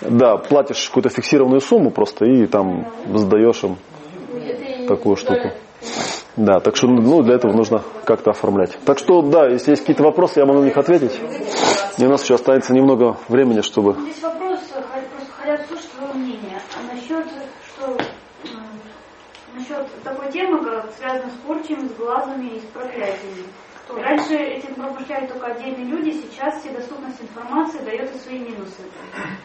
да, платишь какую-то фиксированную сумму просто и там сдаешь им такую штуку. Да, так что ну, для этого нужно как-то оформлять. Так что, да, если есть какие-то вопросы, я могу на них ответить. И у нас еще останется немного времени, чтобы... Здесь вопрос, просто хотят слушать твое мнение. А насчет, что, насчет такой темы, как связано с порчами, с глазами и с проклятиями. Раньше этим промышляли только отдельные люди, сейчас вседоступность информации дает и свои минусы.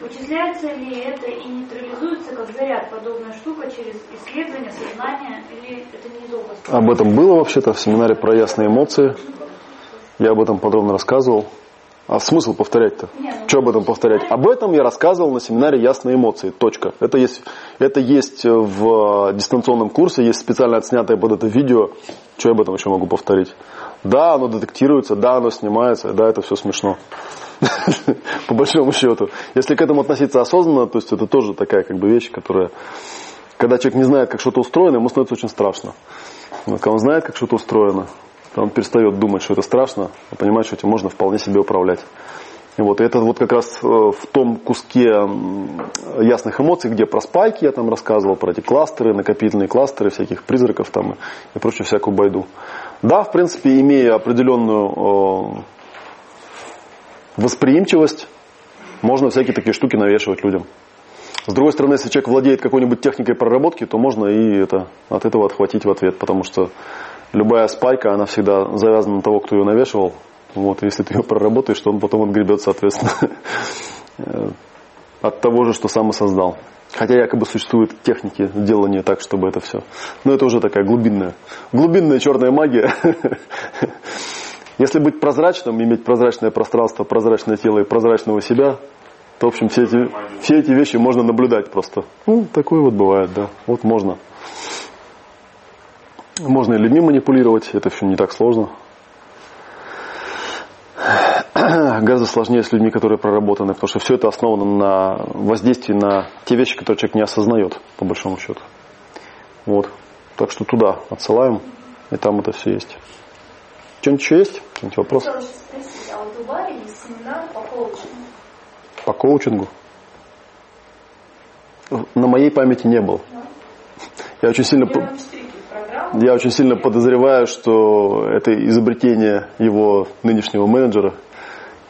Вычисляется ли это и нейтрализуется как заряд подобная штука через исследование, сознание, или это не из области? Об этом было вообще-то в семинаре про ясные эмоции. Я об этом подробно рассказывал. А смысл повторять-то? Ну, Что об этом повторять? Об этом я рассказывал на семинаре «Ясные эмоции». Точка. Это есть, это есть в дистанционном курсе, есть специально отснятое под это видео. Что я об этом еще могу повторить? Да, оно детектируется, да, оно снимается, да, это все смешно. По большому счету. Если к этому относиться осознанно, то есть это тоже такая как бы вещь, которая... Когда человек не знает, как что-то устроено, ему становится очень страшно. Но когда он знает, как что-то устроено, он перестает думать, что это страшно, а понимает, что этим можно вполне себе управлять. И вот и это вот как раз э, в том куске ясных эмоций, где про спайки я там рассказывал, про эти кластеры, накопительные кластеры, всяких призраков там и прочую всякую байду. Да, в принципе, имея определенную э, восприимчивость, можно всякие такие штуки навешивать людям. С другой стороны, если человек владеет какой-нибудь техникой проработки, то можно и это, от этого отхватить в ответ, потому что любая спайка, она всегда завязана на того, кто ее навешивал. Вот, если ты ее проработаешь, то он потом отгребет, соответственно, от того же, что сам и создал. Хотя якобы существуют техники делания так, чтобы это все. Но это уже такая глубинная, глубинная черная магия. Если быть прозрачным, иметь прозрачное пространство, прозрачное тело и прозрачного себя, то, в общем, все эти, все эти вещи можно наблюдать просто. Ну, такое вот бывает, да. Вот можно. Можно и людьми манипулировать, это все не так сложно. Гораздо сложнее с людьми, которые проработаны, потому что все это основано на воздействии на те вещи, которые человек не осознает, по большому счету. Вот. Так что туда отсылаем, и там это все есть. Что-нибудь еще есть? Какие-нибудь вопросы? Хотела спросить, а у Барри есть семинар по коучингу. По коучингу? На моей памяти не был. Я очень сильно... по- Берем штрихи в программу. Я очень сильно подозреваю, что это изобретение его нынешнего менеджера.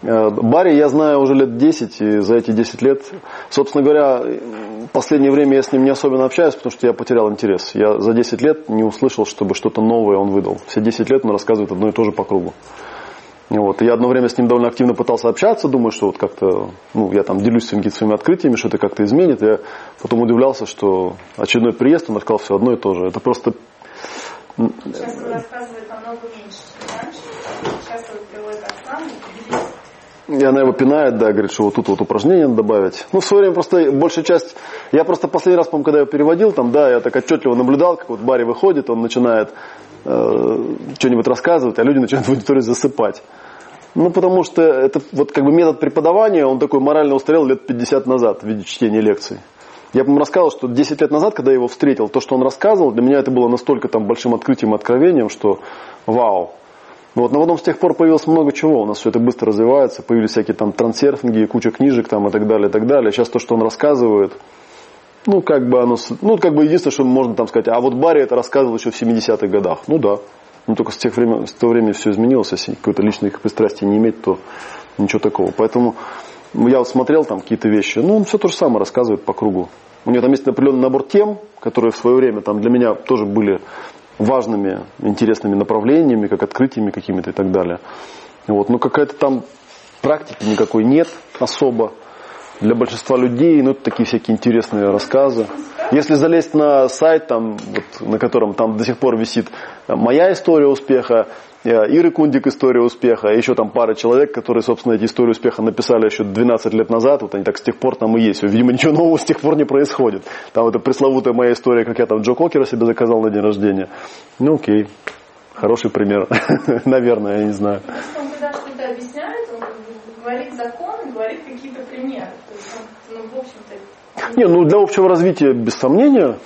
Э, Барри я знаю уже лет 10, и за эти 10 лет, собственно говоря, в последнее время я с ним не особенно общаюсь, потому что я потерял интерес. Я за 10 лет не услышал, чтобы что-то новое он выдал. Все 10 лет он рассказывает одно и то же по кругу. Вот. И Я одно время с ним довольно активно пытался общаться, думаю, что вот как-то, ну, я там делюсь своими, своими открытиями, что это как-то изменит. Я потом удивлялся, что очередной приезд, он рассказал все одно и то же. Это просто Сейчас рассказывает намного меньше, чем раньше. Сейчас. И она его пинает, да, говорит, что вот тут вот упражнение надо добавить. Ну, в свое время просто большая часть... Я просто последний раз, по-моему, когда я переводил, там, да, я так отчетливо наблюдал, как вот Барри выходит, он начинает э, что-нибудь рассказывать, а люди начинают в аудиторию засыпать. Ну, потому что это вот как бы метод преподавания, он такой морально устарел лет 50 назад в виде чтения лекций. Я вам рассказывал, что 10 лет назад, когда я его встретил, то, что он рассказывал, для меня это было настолько там большим открытием и откровением, что вау. Ну вот, но потом с тех пор появилось много чего, у нас все это быстро развивается, появились всякие там трансерфинги, куча книжек там и так далее, и так далее. Сейчас то, что он рассказывает, ну как бы оно, ну как бы единственное, что можно там сказать, а вот Барри это рассказывал еще в 70-х годах. Ну да, ну только с тех времен, с того времени все изменилось, если какой-то личной пристрастия не иметь, то ничего такого. Поэтому я смотрел там какие-то вещи, ну он все то же самое рассказывает по кругу. У него там есть определенный набор тем, которые в свое время там для меня тоже были важными, интересными направлениями, как открытиями какими-то и так далее. Вот. Но какая-то там практики никакой нет особо для большинства людей, ну, такие всякие интересные рассказы. Если залезть на сайт, там, вот, на котором там до сих пор висит э, моя история успеха, э, Иры Кундик история успеха, и еще там пара человек, которые, собственно, эти истории успеха написали еще 12 лет назад, вот они так с тех пор там и есть. Видимо, ничего нового с тех пор не происходит. Там это пресловутая моя история, как я там Джо Кокера себе заказал на день рождения. Ну, окей. Хороший пример. Наверное, я не знаю. Просто он когда что-то объясняет, он говорит закон и говорит какие-то примеры. То есть он, ну, в общем-то, Не, ну для общего развития без сомнения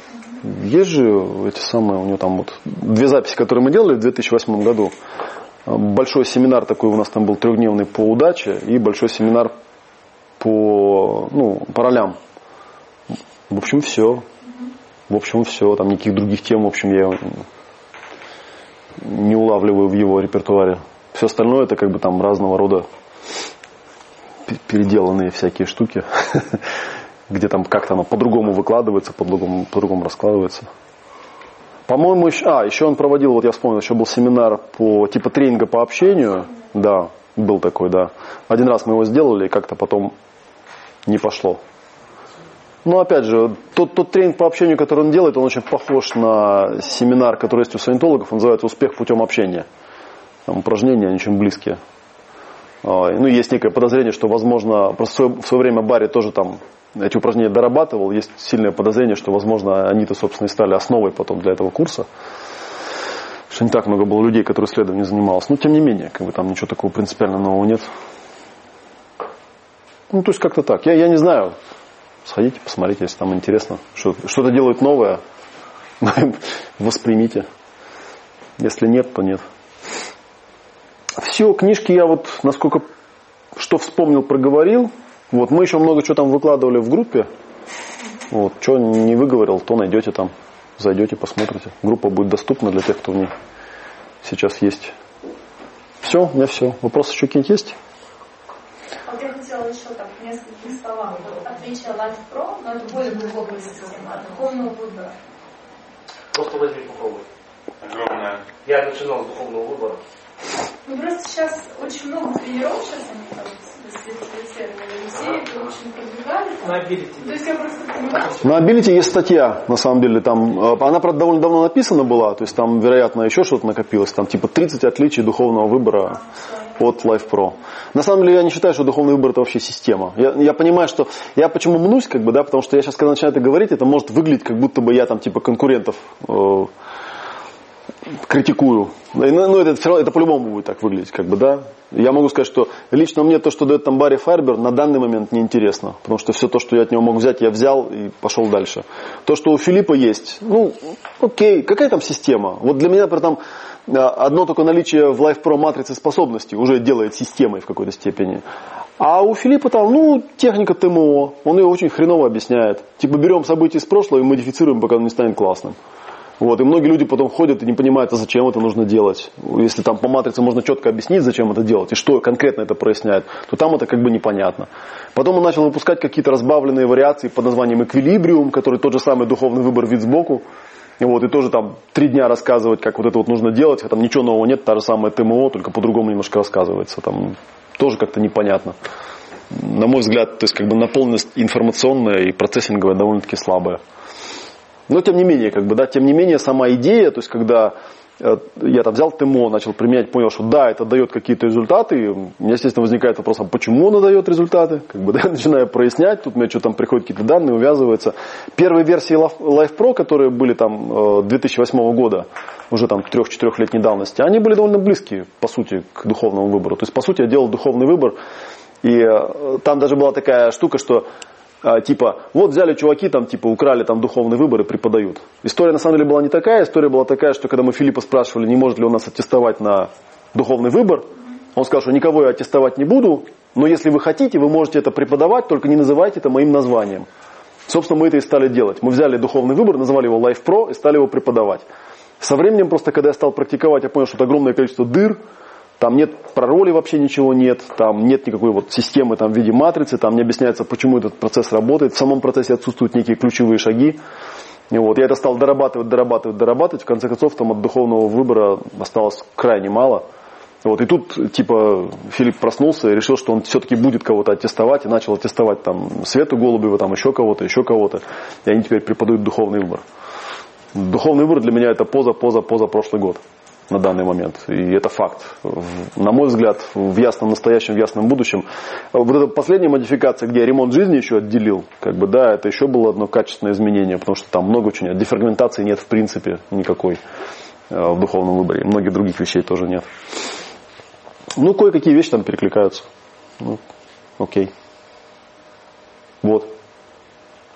есть же эти самые, у него там вот две записи, которые мы делали в 2008 году. Большой семинар такой у нас там был трехдневный по удаче и большой семинар по, ну, по ролям. В общем, все. В общем, все. Там никаких других тем, в общем, я не улавливаю в его репертуаре. Все остальное это как бы там разного рода пе- переделанные всякие штуки, где там как-то оно по-другому выкладывается, по-другому, по-другому раскладывается. По-моему, еще, а, еще он проводил, вот я вспомнил, еще был семинар по типа тренинга по общению. Да, был такой, да. Один раз мы его сделали, и как-то потом не пошло. Но опять же, тот, тот тренинг по общению, который он делает, он очень похож на семинар, который есть у саентологов, он называется «Успех путем общения». Там упражнения, они очень близкие. А, Ну, есть некое подозрение, что, возможно, просто в свое время Барри тоже там эти упражнения дорабатывал. Есть сильное подозрение, что, возможно, они-то, собственно, и стали основой потом для этого курса. Что не так много было людей, которые исследованием занималось. Но, тем не менее, как бы там ничего такого принципиально нового нет. Ну, то есть как-то так. Я, я не знаю. Сходите, посмотрите, если там интересно. Что, что-то делают новое. Воспримите. Если нет, то нет. Все, книжки я вот, насколько, что вспомнил, проговорил. Вот, мы еще много чего там выкладывали в группе. Вот, что не выговорил, то найдете там. Зайдете, посмотрите. Группа будет доступна для тех, кто в ней сейчас есть. Все, у меня все. Вопросы еще какие-нибудь есть? А Вот я хотела еще так в нескольких словах отличие Life Pro, но это более глубокая система от духовного выбора. Просто возьми попробуй. Огромное. Я начинал с духовного выбора. Ну просто сейчас очень много тренировок, сейчас они там На есть Ability есть статья, на самом деле, там, э, она, правда, довольно давно написана была, то есть там, вероятно, еще что-то накопилось, там, типа 30 отличий духовного выбора от Life Pro. На самом деле, я не считаю, что духовный выбор это вообще система. Я, я понимаю, что, я почему мнусь, как бы, да, потому что я сейчас, когда начинаю это говорить, это может выглядеть, как будто бы я там, типа, конкурентов э, критикую. Ну, ну, это, все равно, это по-любому будет так выглядеть, как бы, да. Я могу сказать, что лично мне то, что дает там Барри Фарбер, на данный момент неинтересно. Потому что все то, что я от него могу взять, я взял и пошел дальше. То, что у Филиппа есть, ну, окей, какая там система? Вот для меня, например, там а, одно только наличие в Life Pro матрицы способностей уже делает системой в какой-то степени. А у Филиппа там, ну, техника ТМО, он ее очень хреново объясняет. Типа берем события из прошлого и модифицируем, пока оно не станет классным. Вот, и многие люди потом ходят и не понимают, а зачем это нужно делать. Если там по матрице можно четко объяснить, зачем это делать, и что конкретно это проясняет, то там это как бы непонятно. Потом он начал выпускать какие-то разбавленные вариации под названием эквилибриум, который тот же самый духовный выбор вид сбоку. Вот, и тоже там три дня рассказывать, как вот это вот нужно делать, а там ничего нового нет, та же самая ТМО, только по-другому немножко рассказывается. Там тоже как-то непонятно. На мой взгляд, то есть как бы наполненность информационная и процессинговая довольно-таки слабая. Но тем не менее, как бы, да, тем не менее, сама идея, то есть когда э, я там взял ТМО, начал применять, понял, что да, это дает какие-то результаты, у меня, естественно, возникает вопрос, а почему оно дает результаты? Как бы, да, начинаю прояснять, тут у меня что там приходят какие-то данные, увязываются. Первые версии Life Pro, которые были там э, 2008 года, уже там 3-4-летней давности, они были довольно близкие, по сути, к духовному выбору. То есть, по сути, я делал духовный выбор, и э, там даже была такая штука, что а, типа, вот взяли чуваки, там, типа, украли там духовный выбор и преподают. История на самом деле была не такая, история была такая, что когда мы Филиппа спрашивали, не может ли он нас аттестовать на духовный выбор, он сказал, что никого я аттестовать не буду, но если вы хотите, вы можете это преподавать, только не называйте это моим названием. Собственно, мы это и стали делать. Мы взяли духовный выбор, назвали его Life Pro и стали его преподавать. Со временем, просто когда я стал практиковать, я понял, что это огромное количество дыр, там нет про роли вообще ничего нет, там нет никакой вот системы там, в виде матрицы, там не объясняется, почему этот процесс работает. В самом процессе отсутствуют некие ключевые шаги. И вот, я это стал дорабатывать, дорабатывать, дорабатывать. В конце концов, там от духовного выбора осталось крайне мало. Вот, и тут, типа, Филипп проснулся и решил, что он все-таки будет кого-то аттестовать, и начал аттестовать там Свету Голубева, там еще кого-то, еще кого-то. И они теперь преподают духовный выбор. Духовный выбор для меня это поза, поза, поза прошлый год на данный момент. И это факт. На мой взгляд, в ясном настоящем, в ясном будущем. Вот эта последняя модификация, где я ремонт жизни еще отделил, как бы, да, это еще было одно качественное изменение, потому что там много очень, дефрагментации нет в принципе никакой э, в духовном выборе. Многих других вещей тоже нет. Ну, кое-какие вещи там перекликаются. Ну, окей. Вот.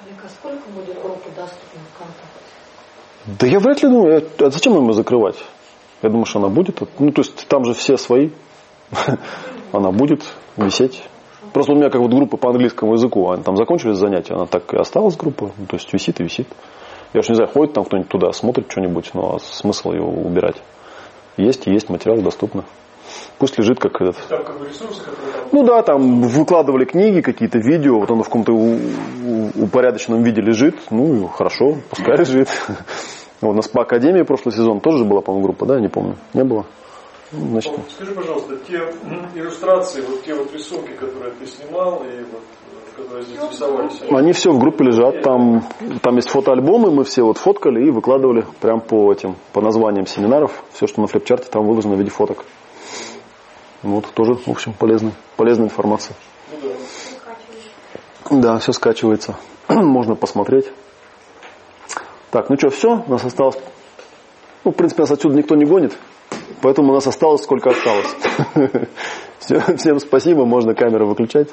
Олег, а сколько будет группа доступна ВКонтакте? Да я вряд ли думаю, а зачем ее закрывать? Я думаю, что она будет. Ну, то есть там же все свои. Она будет висеть. Просто у меня как вот группа по английскому языку, они там закончились занятия, она так и осталась группа, ну, то есть висит и висит. Я уж не знаю, ходит там кто-нибудь туда, смотрит что-нибудь, но смысл ее убирать. Есть, есть, материал доступно. Пусть лежит как этот. Там как бы ресурсы, которые. Ну да, там выкладывали книги, какие-то видео, вот оно в каком-то упорядоченном виде лежит. Ну, хорошо, пускай лежит. Вот на СПА-академии прошлый сезон тоже же была, по-моему, группа, да, я не помню. Не было? Ну, Значит, Вот Скажи, пожалуйста, те иллюстрации, вот те вот рисунки, которые ты снимал и вот, э, которые здесь рисовались, они- все в группе лежат, там, там есть фотоальбомы, мы все вот фоткали и выкладывали прям по этим, по названиям семинаров. Все, что на флипчарте, там выложено в виде фоток. Вот, тоже, в общем, полезная, полезная информация. ну да. Да, все скачивается. Можно посмотреть. Так, ну что, все, у нас осталось... Ну, в принципе, нас отсюда никто не гонит, поэтому у нас осталось сколько осталось. Всем спасибо, можно камеру выключать.